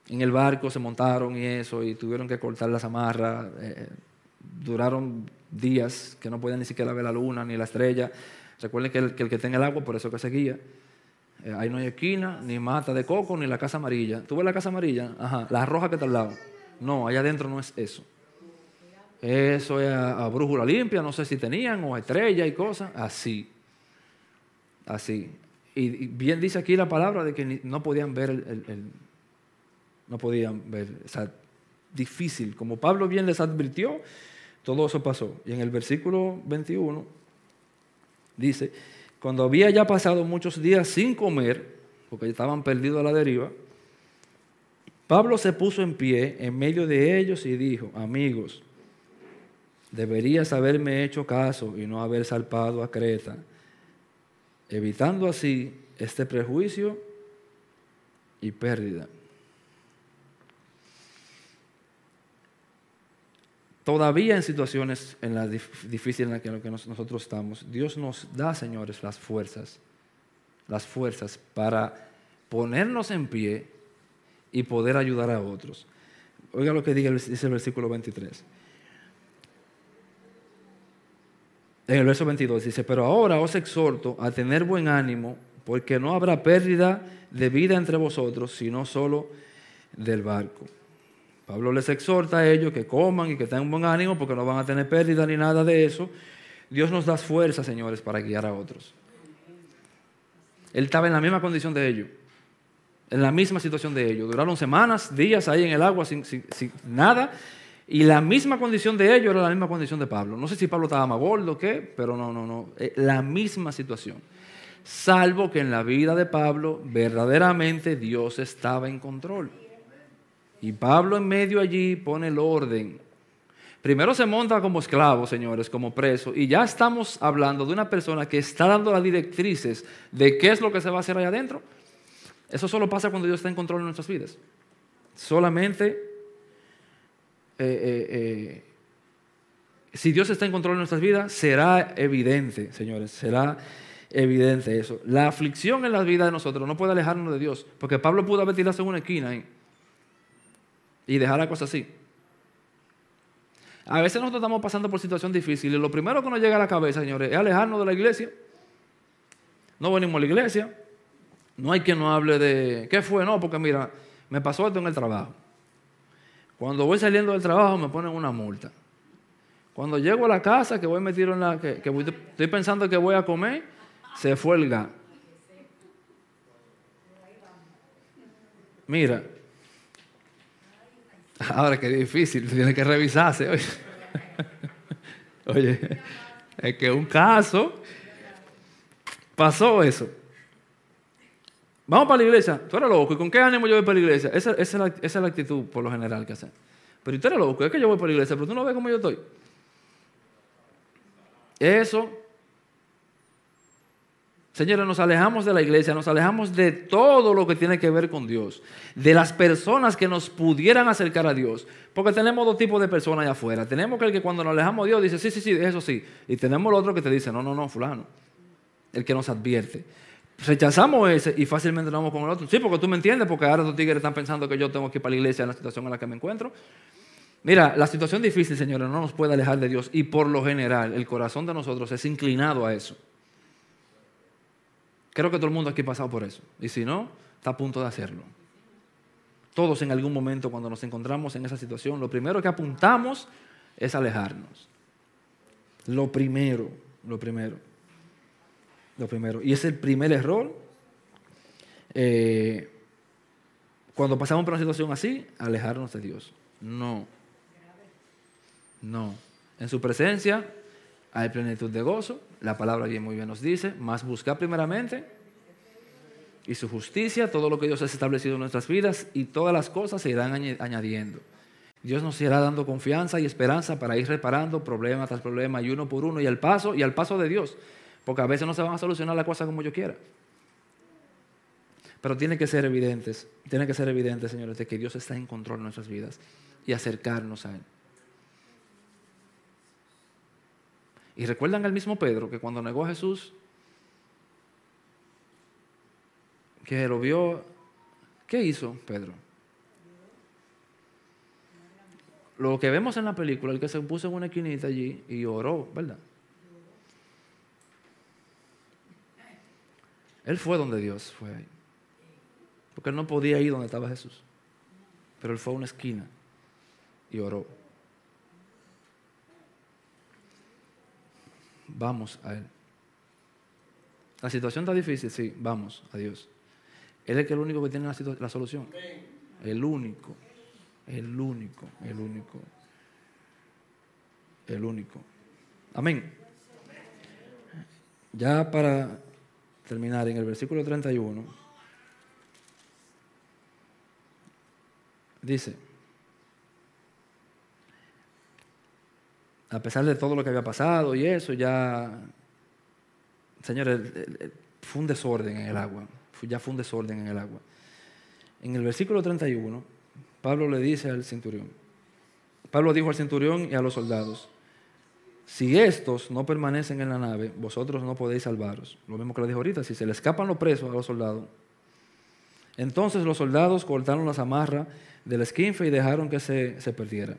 el barco, se montaron y eso, y tuvieron que cortar las amarras. Eh, duraron días que no podían ni siquiera ver la luna ni la estrella. Recuerden que el que, el que tenga el agua, por eso que seguía. Eh, ahí no hay esquina, ni mata de coco, ni la casa amarilla. ¿Tú ves la casa amarilla? Ajá, la roja que está al lado. No, allá adentro no es eso. Eso es a, brújula limpia, no sé si tenían, o estrella y cosas. Así. Así. Y, bien dice aquí la palabra de que no podían ver el, el no podían ver. O sea, difícil. Como Pablo bien les advirtió, todo eso pasó. Y en el versículo 21 dice, cuando había ya pasado muchos días sin comer, porque estaban perdidos a la deriva, Pablo se puso en pie en medio de ellos y dijo, amigos, deberías haberme hecho caso y no haber salpado a Creta, evitando así este prejuicio y pérdida. Todavía en situaciones en las difíciles en las que nosotros estamos, Dios nos da, señores, las fuerzas, las fuerzas para ponernos en pie y poder ayudar a otros. Oiga lo que dice el versículo 23. En el verso 22 dice, pero ahora os exhorto a tener buen ánimo, porque no habrá pérdida de vida entre vosotros, sino solo del barco. Pablo les exhorta a ellos que coman y que tengan buen ánimo, porque no van a tener pérdida ni nada de eso. Dios nos da fuerza, señores, para guiar a otros. Él estaba en la misma condición de ellos, en la misma situación de ellos. Duraron semanas, días ahí en el agua sin, nada y la misma condición de ellos era la misma condición de Pablo. No sé si Pablo estaba más gordo o qué, pero no, no, no. Eh, la misma situación. Salvo que en la vida de Pablo verdaderamente Dios estaba en control. Y Pablo en medio allí pone el orden. Primero se monta como esclavo, señores, como preso. Y ya estamos hablando de una persona que está dando las directrices de qué es lo que se va a hacer allá adentro. Eso solo pasa cuando Dios está en control de nuestras vidas. Solamente eh, eh, eh, si Dios está en control de nuestras vidas, será evidente, señores, será evidente eso. La aflicción en la vida de nosotros no puede alejarnos de Dios, porque Pablo pudo haber tirado en una esquina y dejar la cosa así. A veces nosotros estamos pasando por situaciones difíciles. Lo primero que nos llega a la cabeza, señores, es alejarnos de la iglesia. No venimos a la iglesia. No hay quien nos hable de qué fue, no, porque mira, me pasó esto en el trabajo. Cuando voy saliendo del trabajo me ponen una multa. Cuando llego a la casa, que voy metido en la. que, estoy pensando que voy a comer, se fue el gas. Mira. Ahora que difícil, tiene que revisarse. Oye. Es que un caso pasó eso. Vamos para la iglesia. Tú eres loco. ¿Y con qué ánimo yo voy para la iglesia? Esa, es, la, actitud por lo general que hacen. Pero tú eres loco. Es que yo voy para la iglesia, pero tú no ves cómo yo estoy. Eso. Señores, nos alejamos de la iglesia, nos alejamos de todo lo que tiene que ver con Dios, de las personas que nos pudieran acercar a Dios, porque tenemos dos tipos de personas allá afuera. Tenemos que el que cuando nos alejamos de Dios dice, sí, sí, sí, eso sí. Y tenemos el otro que te dice, no, no, no, fulano. El que nos advierte rechazamos ese y fácilmente nos vamos con el otro. Sí, porque tú me entiendes, porque ahora los tigres están pensando que yo tengo que ir para la iglesia en la situación en la que me encuentro. Mira, la situación difícil, señores, no nos puede alejar de Dios y por lo general el corazón de nosotros es inclinado a eso. Creo que todo el mundo aquí ha pasado por eso. Y si no, está a punto de hacerlo. Todos en algún momento cuando nos encontramos en esa situación, lo primero que apuntamos es alejarnos. Lo primero, lo primero. Lo primero. Y es el primer error. Eh, cuando pasamos por una situación así, alejarnos de Dios. No. No. En su presencia hay plenitud de gozo. La palabra bien muy bien nos dice, más buscar primeramente y su justicia, todo lo que Dios ha establecido en nuestras vidas y todas las cosas se irán añadiendo. Dios nos irá dando confianza y esperanza para ir reparando problema tras problema y uno por uno y al paso y al paso de Dios. Porque a veces no se van a solucionar las cosas como yo quiera. Pero tiene que ser evidentes, tiene que ser evidente, señores, de que Dios está en control de nuestras vidas y acercarnos a Él. Y recuerdan al mismo Pedro que cuando negó a Jesús, que lo vio, ¿qué hizo Pedro? Lo que vemos en la película, el que se puso en una esquinita allí y oró, ¿verdad? Él fue donde Dios fue ahí. Porque él no podía ir donde estaba Jesús. Pero él fue a una esquina y oró. Vamos a Él. La situación está difícil, sí, vamos a Dios. Él es el único que tiene la, la solución. El único, el único, el único, el único. Amén. Ya para terminar en el versículo 31, dice, a pesar de todo lo que había pasado y eso, ya, señores, fue un desorden en el agua, ya fue un desorden en el agua. En el versículo 31, Pablo le dice al centurión, Pablo dijo al centurión y a los soldados, si estos no permanecen en la nave, vosotros no podéis salvaros. Lo mismo que le dijo ahorita, si se le escapan los presos a los soldados, Entonces los soldados cortaron las amarras del esquinfe y dejaron que se, se perdiera.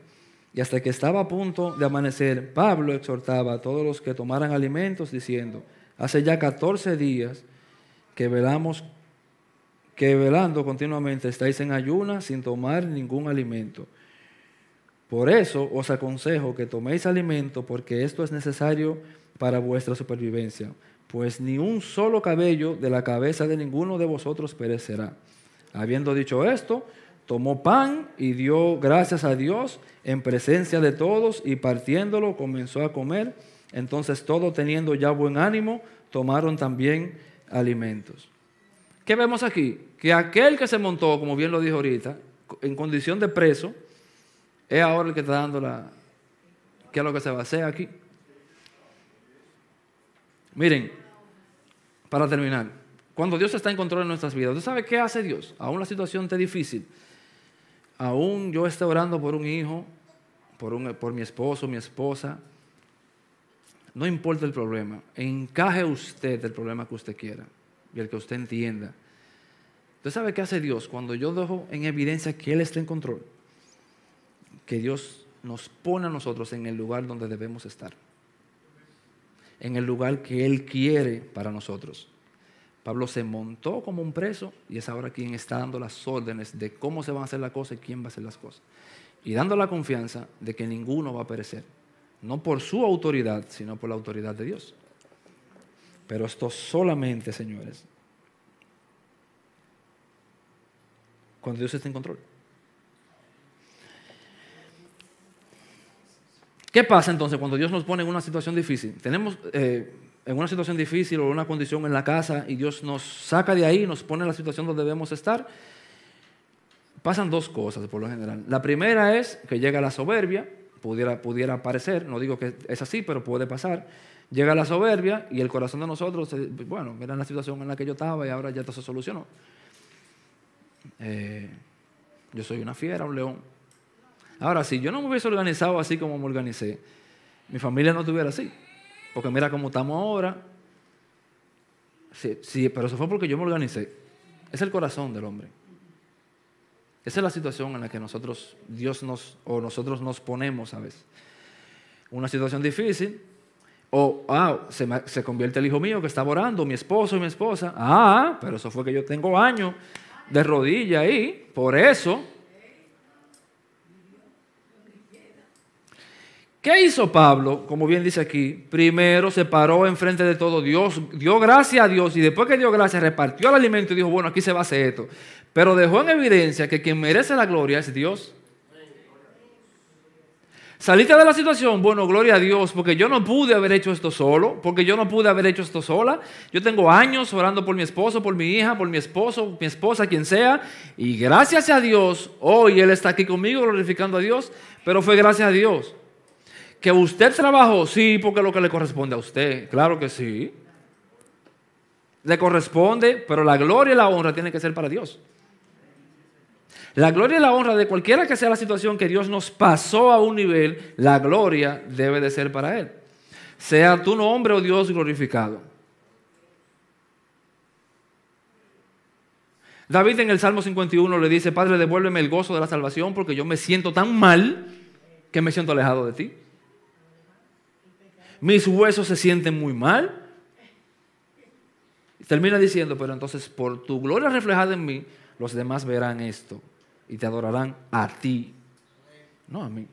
Y hasta que estaba a punto de amanecer, Pablo exhortaba a todos los que tomaran alimentos diciendo, hace ya 14 días que velamos que velando continuamente estáis en ayuna sin tomar ningún alimento. Por eso os aconsejo que toméis alimento porque esto es necesario para vuestra supervivencia, pues ni un solo cabello de la cabeza de ninguno de vosotros perecerá. Habiendo dicho esto, tomó pan y dio gracias a Dios en presencia de todos y partiéndolo comenzó a comer. Entonces todos teniendo ya buen ánimo, tomaron también alimentos. ¿Qué vemos aquí? Que aquel que se montó, como bien lo dijo ahorita, en condición de preso, es ahora el que está dando la... ¿Qué es lo que se va a hacer aquí? Miren, para terminar, cuando Dios está en control de nuestras vidas, ¿usted sabe qué hace Dios? Aún la situación está difícil. Aún yo esté orando por un hijo, por, un, por mi esposo, mi esposa. No importa el problema. Encaje usted el problema que usted quiera y el que usted entienda. ¿Usted sabe qué hace Dios cuando yo dejo en evidencia que Él está en control? Que Dios nos pone a nosotros en el lugar donde debemos estar. En el lugar que Él quiere para nosotros. Pablo se montó como un preso y es ahora quien está dando las órdenes de cómo se van a hacer las cosas y quién va a hacer las cosas. Y dando la confianza de que ninguno va a perecer. No por su autoridad, sino por la autoridad de Dios. Pero esto solamente, señores, cuando Dios está en control. ¿Qué pasa entonces cuando Dios nos pone en una situación difícil? Tenemos eh, en una situación difícil o una condición en la casa y Dios nos saca de ahí nos pone en la situación donde debemos estar. Pasan dos cosas por lo general. La primera es que llega la soberbia, pudiera, pudiera parecer, no digo que es así, pero puede pasar Llega la soberbia y el corazón de nosotros, bueno, mira la situación en la que yo estaba y ahora ya todo se solucionó. Eh, yo soy una fiera, un león. Ahora, si yo no me hubiese organizado así como me organicé, mi familia no estuviera así. Porque mira cómo estamos ahora. Sí, sí, pero eso fue porque yo me organicé. Es el corazón del hombre. Esa es la situación en la que nosotros, Dios nos, o nosotros nos ponemos a veces. Una situación difícil, o, ah, se, convierte el hijo mío que estaba orando, mi esposo y mi esposa. Ah, pero eso fue que yo tengo años de rodilla ahí, por eso. ¿Qué hizo Pablo? Como bien dice aquí, primero se paró enfrente de todo Dios, dio gracias a Dios y después que dio gracias repartió el alimento y dijo, bueno, aquí se va a hacer esto. Pero dejó en evidencia que quien merece la gloria es Dios. Saliste de la situación, bueno, gloria a Dios, porque yo no pude haber hecho esto solo, porque yo no pude haber hecho esto sola. Yo tengo años orando por mi esposo, por mi hija, por mi esposo, mi esposa, quien sea, y gracias a Dios, hoy Él está aquí conmigo glorificando a Dios, pero fue gracias a Dios. Que usted trabajó, sí, porque es lo que le corresponde a usted, claro que sí. Le corresponde, pero la gloria y la honra tienen que ser para Dios. La gloria y la honra de cualquiera que sea la situación que Dios nos pasó a un nivel, la gloria debe de ser para Él. Sea tu nombre o oh Dios glorificado. David en el Salmo 51 le dice, Padre, devuélveme el gozo de la salvación porque yo me siento tan mal que me siento alejado de ti. Mis huesos se sienten muy mal. Termina diciendo, pero entonces por tu gloria reflejada en mí, los demás verán esto y te adorarán a ti, no a mí.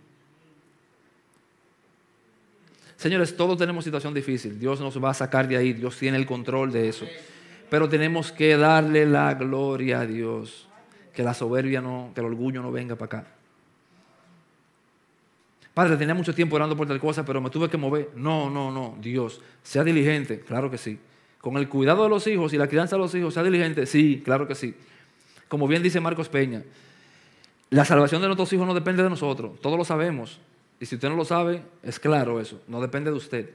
Señores, todos tenemos situación difícil. Dios nos va a sacar de ahí. Dios tiene el control de eso. Pero tenemos que darle la gloria a Dios. Que la soberbia no, que el orgullo no venga para acá. Padre, tenía mucho tiempo orando por tal cosa, pero me tuve que mover. No, no, no. Dios, sea diligente. Claro que sí. Con el cuidado de los hijos y la crianza de los hijos, sea diligente. Sí, claro que sí. Como bien dice Marcos Peña, la salvación de nuestros hijos no depende de nosotros, todos lo sabemos. Y si usted no lo sabe, es claro eso, no depende de usted.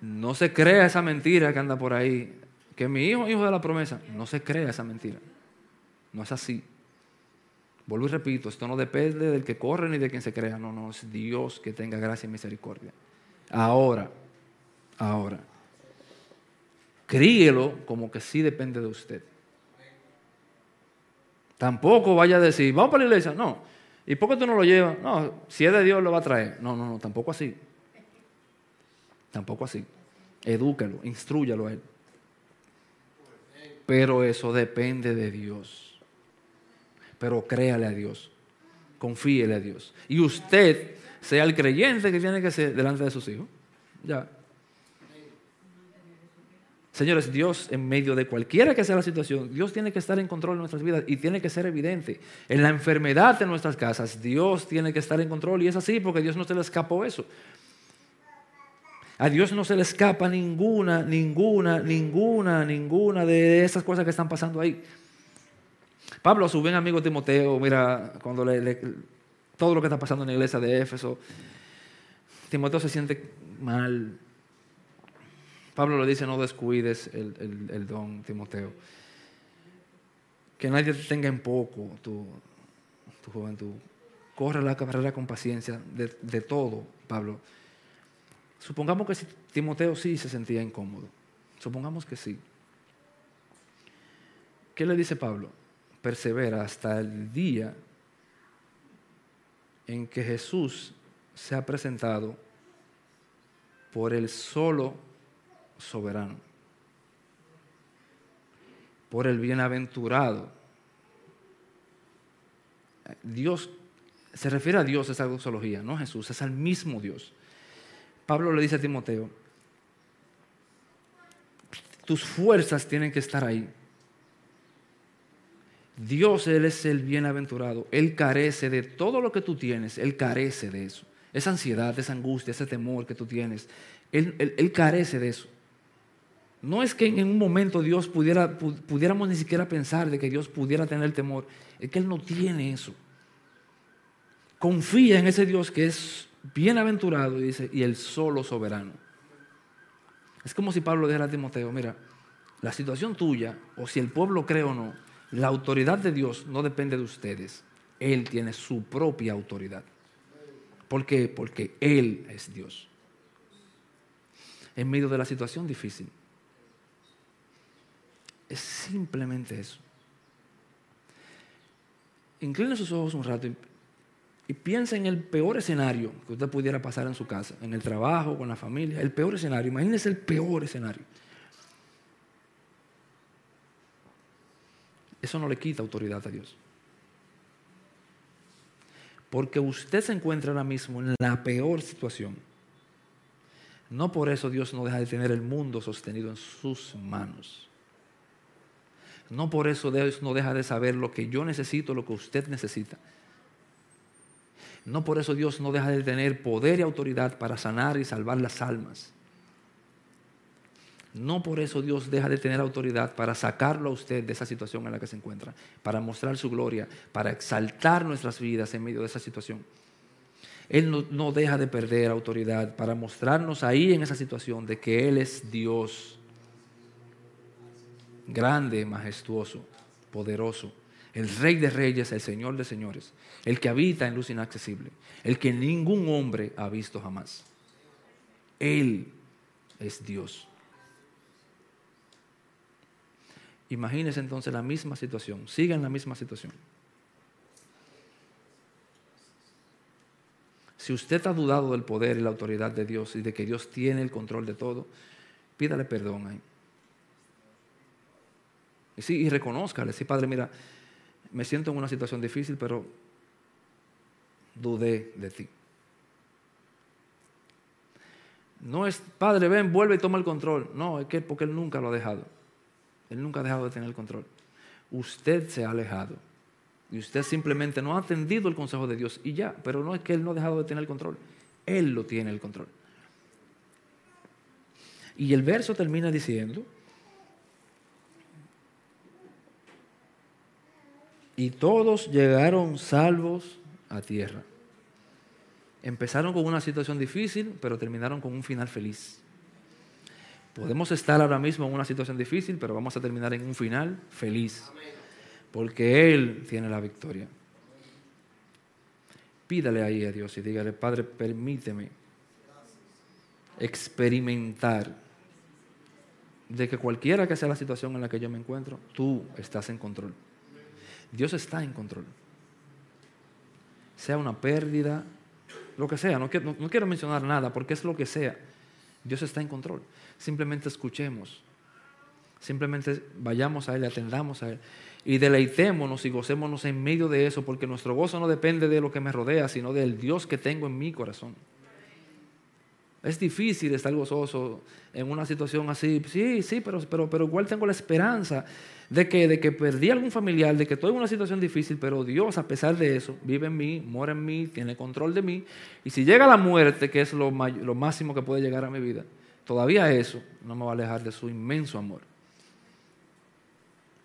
No se crea esa mentira que anda por ahí, que mi hijo es hijo de la promesa. No se crea esa mentira. No es así. Vuelvo y repito, esto no depende del que corre ni de quien se crea. No, no, es Dios que tenga gracia y misericordia. Ahora, ahora críelo como que sí depende de usted. Tampoco vaya a decir, vamos para la iglesia. No. ¿Y por qué tú no lo llevas? No, si es de Dios lo va a traer. No, no, no, tampoco así. Tampoco así. Edúquelo, instruyalo a él. Pero eso depende de Dios. Pero créale a Dios. Confíele a Dios. Y usted sea el creyente que tiene que ser delante de sus hijos. Ya. Señores, Dios en medio de cualquiera que sea la situación, Dios tiene que estar en control de nuestras vidas y tiene que ser evidente. En la enfermedad de nuestras casas, Dios tiene que estar en control y es así porque Dios no se le escapó eso. A Dios no se le escapa ninguna, ninguna, ninguna, ninguna de esas cosas que están pasando ahí. Pablo, a su buen amigo Timoteo, mira, cuando todo lo que está pasando en la iglesia de Éfeso, Timoteo se siente mal, Pablo le dice, no descuides el, don, Timoteo. Que nadie te tenga en poco tu, juventud. Corre la carrera con paciencia de, de todo, Pablo. Supongamos que Timoteo sí se sentía incómodo. Supongamos que sí. ¿Qué le dice Pablo? Persevera hasta el día en que Jesús se ha presentado por el solo soberano, por el bienaventurado. Dios, se refiere a Dios esa doxología, no Jesús, es al mismo Dios. Pablo le dice a Timoteo, tus fuerzas tienen que estar ahí. Dios, Él es el bienaventurado. Él carece de todo lo que tú tienes. Él carece de eso. Esa ansiedad, esa angustia, ese temor que tú tienes. Él, él carece de eso. No es que en un momento Dios pudiera, pudiéramos ni siquiera pensar de que Dios pudiera tener temor. Es que Él no tiene eso. Confía en ese Dios que es bienaventurado y dice, y el solo soberano. Es como si Pablo dijera a Timoteo, mira, la situación tuya, o si el pueblo cree o no, la autoridad de Dios no depende de ustedes. Él tiene su propia autoridad. ¿Por qué? Porque Él es Dios. En medio de la situación difícil. Es simplemente eso. Incline sus ojos un rato y, y piensa en el peor escenario que usted pudiera pasar en su casa, en el trabajo, con la familia. El peor escenario. Imagínese el peor escenario. Eso no le quita autoridad a Dios. Porque usted se encuentra ahora mismo en la peor situación. No por eso Dios no deja de tener el mundo sostenido en sus manos. No por eso Dios no deja de saber lo que yo necesito, lo que usted necesita. No por eso Dios no deja de tener poder y autoridad para sanar y salvar las almas. No por eso Dios deja de tener autoridad para sacarlo a usted de esa situación en la que se encuentra, para mostrar su gloria, para exaltar nuestras vidas en medio de esa situación. Él no, no deja de perder autoridad para mostrarnos ahí en esa situación de que Él es Dios grande, majestuoso, poderoso, el Rey de Reyes, el Señor de Señores, el que habita en luz inaccesible, el que ningún hombre ha visto jamás. Él es Dios. Imagínese entonces la misma situación, siga en la misma situación. Si usted ha dudado del poder y la autoridad de Dios y de que Dios tiene el control de todo, pídale perdón ahí. Y sí, y reconózcale, sí, Padre, mira, me siento en una situación difícil, pero dudé de ti. No es, Padre, ven, vuelve y toma el control. No, es que porque Él nunca lo ha dejado. Él nunca ha dejado de tener el control. Usted se ha alejado. Y usted simplemente no ha atendido el consejo de Dios y ya. Pero no es que Él no ha dejado de tener el control. Él lo tiene el control. Y el verso termina diciendo, y todos llegaron salvos a tierra. Empezaron con una situación difícil, pero terminaron con un final feliz. Podemos estar ahora mismo en una situación difícil, pero vamos a terminar en un final feliz, porque Él tiene la victoria. Pídale ahí a Dios y dígale, Padre, permíteme experimentar de que cualquiera que sea la situación en la que yo me encuentro, tú estás en control. Dios está en control. Sea una pérdida, lo que sea, no quiero, mencionar nada porque es lo que sea. Dios está en control. Simplemente escuchemos. Simplemente vayamos a Él, atendamos a Él y deleitémonos y gocémonos en medio de eso, porque nuestro gozo no depende de lo que me rodea, sino del Dios que tengo en mi corazón. Es difícil estar gozoso en una situación así. Sí, sí, pero, pero, pero igual tengo la esperanza de que, de que perdí algún familiar, de que estoy en una situación difícil, pero Dios, a pesar de eso, vive en mí, mora en mí, tiene control de mí. Y si llega la muerte, que es lo, lo máximo que puede llegar a mi vida, todavía eso no me va a alejar de su inmenso amor.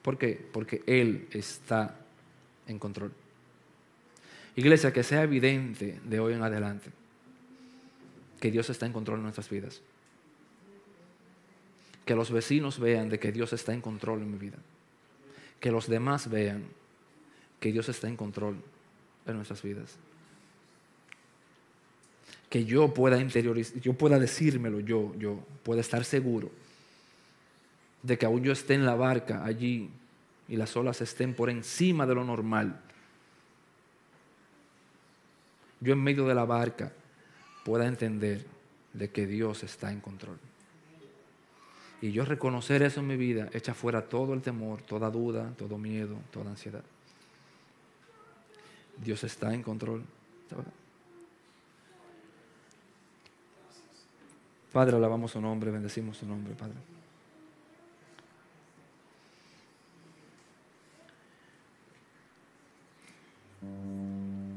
¿Por qué? Porque Él está en control. Iglesia, que sea evidente de hoy en adelante que Dios está en control de nuestras vidas. Que los vecinos vean de que Dios está en control en mi vida. Que los demás vean que Dios está en control en nuestras vidas. Que yo pueda interiorizar, yo pueda decírmelo yo, yo pueda estar seguro de que aún yo esté en la barca allí y las olas estén por encima de lo normal, yo en medio de la barca pueda entender de que Dios está en control. Y yo reconocer eso en mi vida echa fuera todo el temor, toda duda, todo miedo, toda ansiedad. Dios está en control. Padre, alabamos su nombre, bendecimos su nombre, Padre.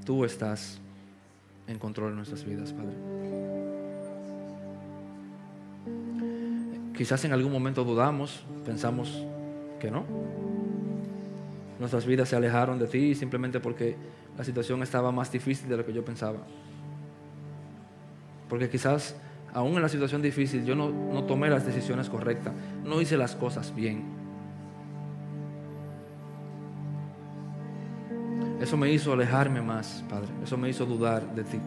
Tú estás en control de nuestras vidas, Padre. Quizás en algún momento dudamos, pensamos que no. Nuestras vidas se alejaron de ti simplemente porque la situación estaba más difícil de lo que yo pensaba. Porque quizás aún en la situación difícil yo no, no tomé las decisiones correctas, no hice las cosas bien. Eso me hizo alejarme más, Padre. Eso me hizo dudar de ti.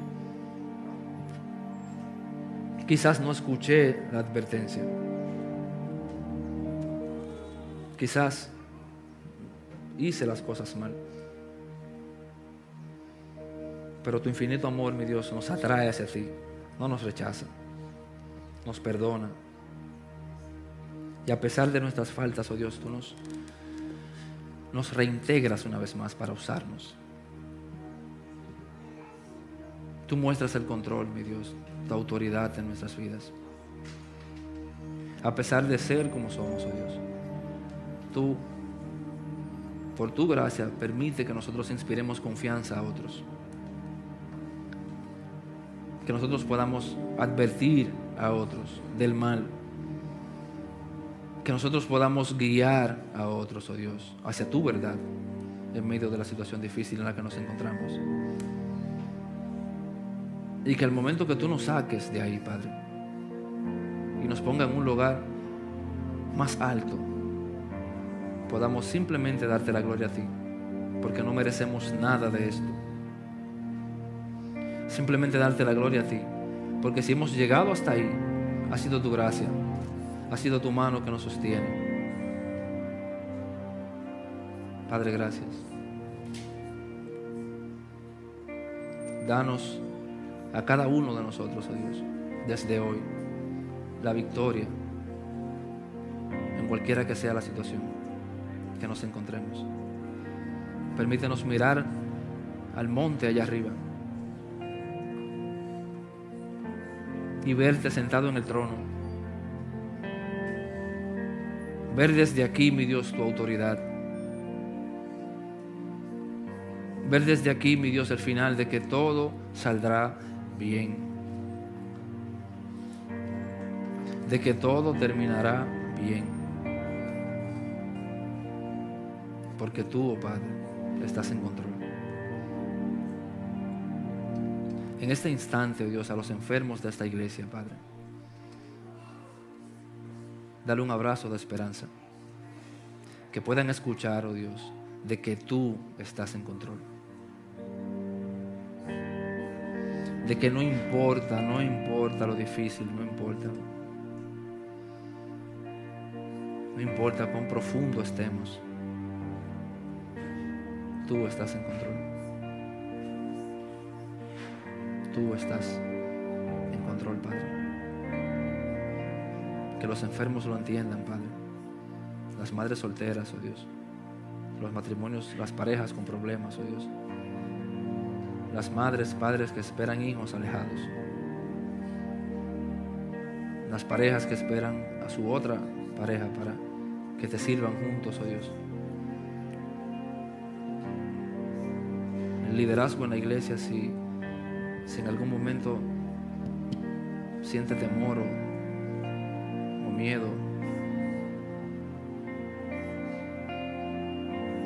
Quizás no escuché la advertencia. Quizás hice las cosas mal. Pero tu infinito amor, mi Dios, nos atrae hacia ti. No nos rechaza. Nos perdona. Y a pesar de nuestras faltas, oh Dios, tú nos reintegras una vez más para usarnos. Tú muestras el control, mi Dios, tu autoridad en nuestras vidas. A pesar de ser como somos, oh Dios, tú, por tu gracia, permite que nosotros inspiremos confianza a otros. Que nosotros podamos advertir a otros del mal que nosotros podamos guiar a otros, oh Dios, hacia tu verdad en medio de la situación difícil en la que nos encontramos. Y que al momento que tú nos saques de ahí, Padre, y nos ponga en un lugar más alto, podamos simplemente darte la gloria a ti, porque no merecemos nada de esto. Simplemente darte la gloria a ti, porque si hemos llegado hasta ahí, ha sido tu gracia, ha sido tu mano que nos sostiene. Padre, gracias. Danos a cada uno de nosotros, oh Dios, desde hoy, la victoria en cualquiera que sea la situación que nos encontremos. Permítenos mirar al monte allá arriba y verte sentado en el trono Ver desde aquí, mi Dios, tu autoridad. Ver desde aquí, mi Dios, el final de que todo saldrá bien. De que todo terminará bien. Porque tú, oh Padre, estás en control. En este instante, oh Dios, a los enfermos de esta iglesia, Padre dale un abrazo de esperanza. Que puedan escuchar, oh Dios, de que tú estás en control. De que no importa, no importa lo difícil, no importa. No importa cuán profundo estemos, tú estás en control. Tú estás en control, Padre. Que los enfermos lo entiendan, Padre. Las madres solteras, oh Dios. Los matrimonios, las parejas con problemas, oh Dios. Las madres, padres que esperan hijos alejados. Las parejas que esperan a su otra pareja para que te sirvan juntos, oh Dios. El liderazgo en la iglesia, si, si en algún momento siente temor o, miedo,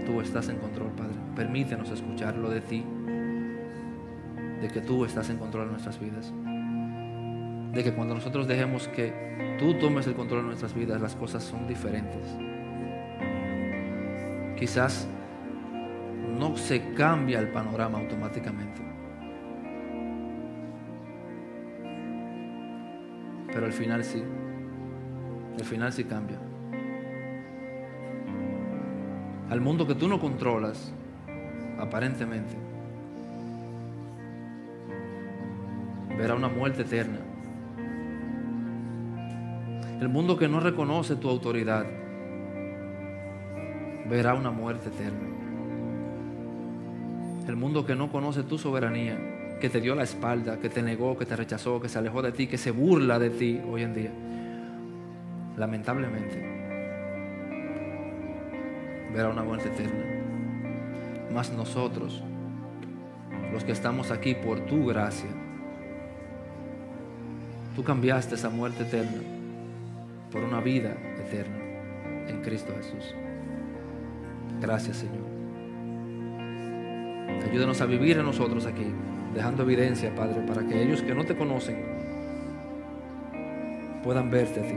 tú estás en control, Padre. Permítenos escucharlo de ti, de que tú estás en control de nuestras vidas de que cuando nosotros dejemos que tú tomes el control de nuestras vidas, las cosas son diferentes. Quizás no se cambia el panorama automáticamente. Pero al final sí. Al final sí cambia. Al mundo que tú no controlas, aparentemente, verá una muerte eterna. El mundo que no reconoce tu autoridad verá una muerte eterna. El mundo que no conoce tu soberanía, que te dio la espalda, que te negó, que te rechazó, que se alejó de ti, que se burla de ti hoy en día, lamentablemente verá una muerte eterna. Mas nosotros, los que estamos aquí por tu gracia, tú cambiaste esa muerte eterna por una vida eterna en Cristo Jesús. Gracias Señor. Ayúdanos a vivir en nosotros aquí, dejando evidencia, Padre, para que ellos que no te conocen puedan verte a ti,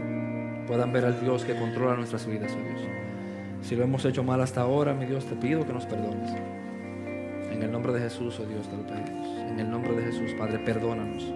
puedan ver al Dios que controla nuestras vidas, oh Dios. Si lo hemos hecho mal hasta ahora, mi Dios, te pido que nos perdones. En el nombre de Jesús, oh Dios, te lo pedimos. En el nombre de Jesús, Padre, perdónanos.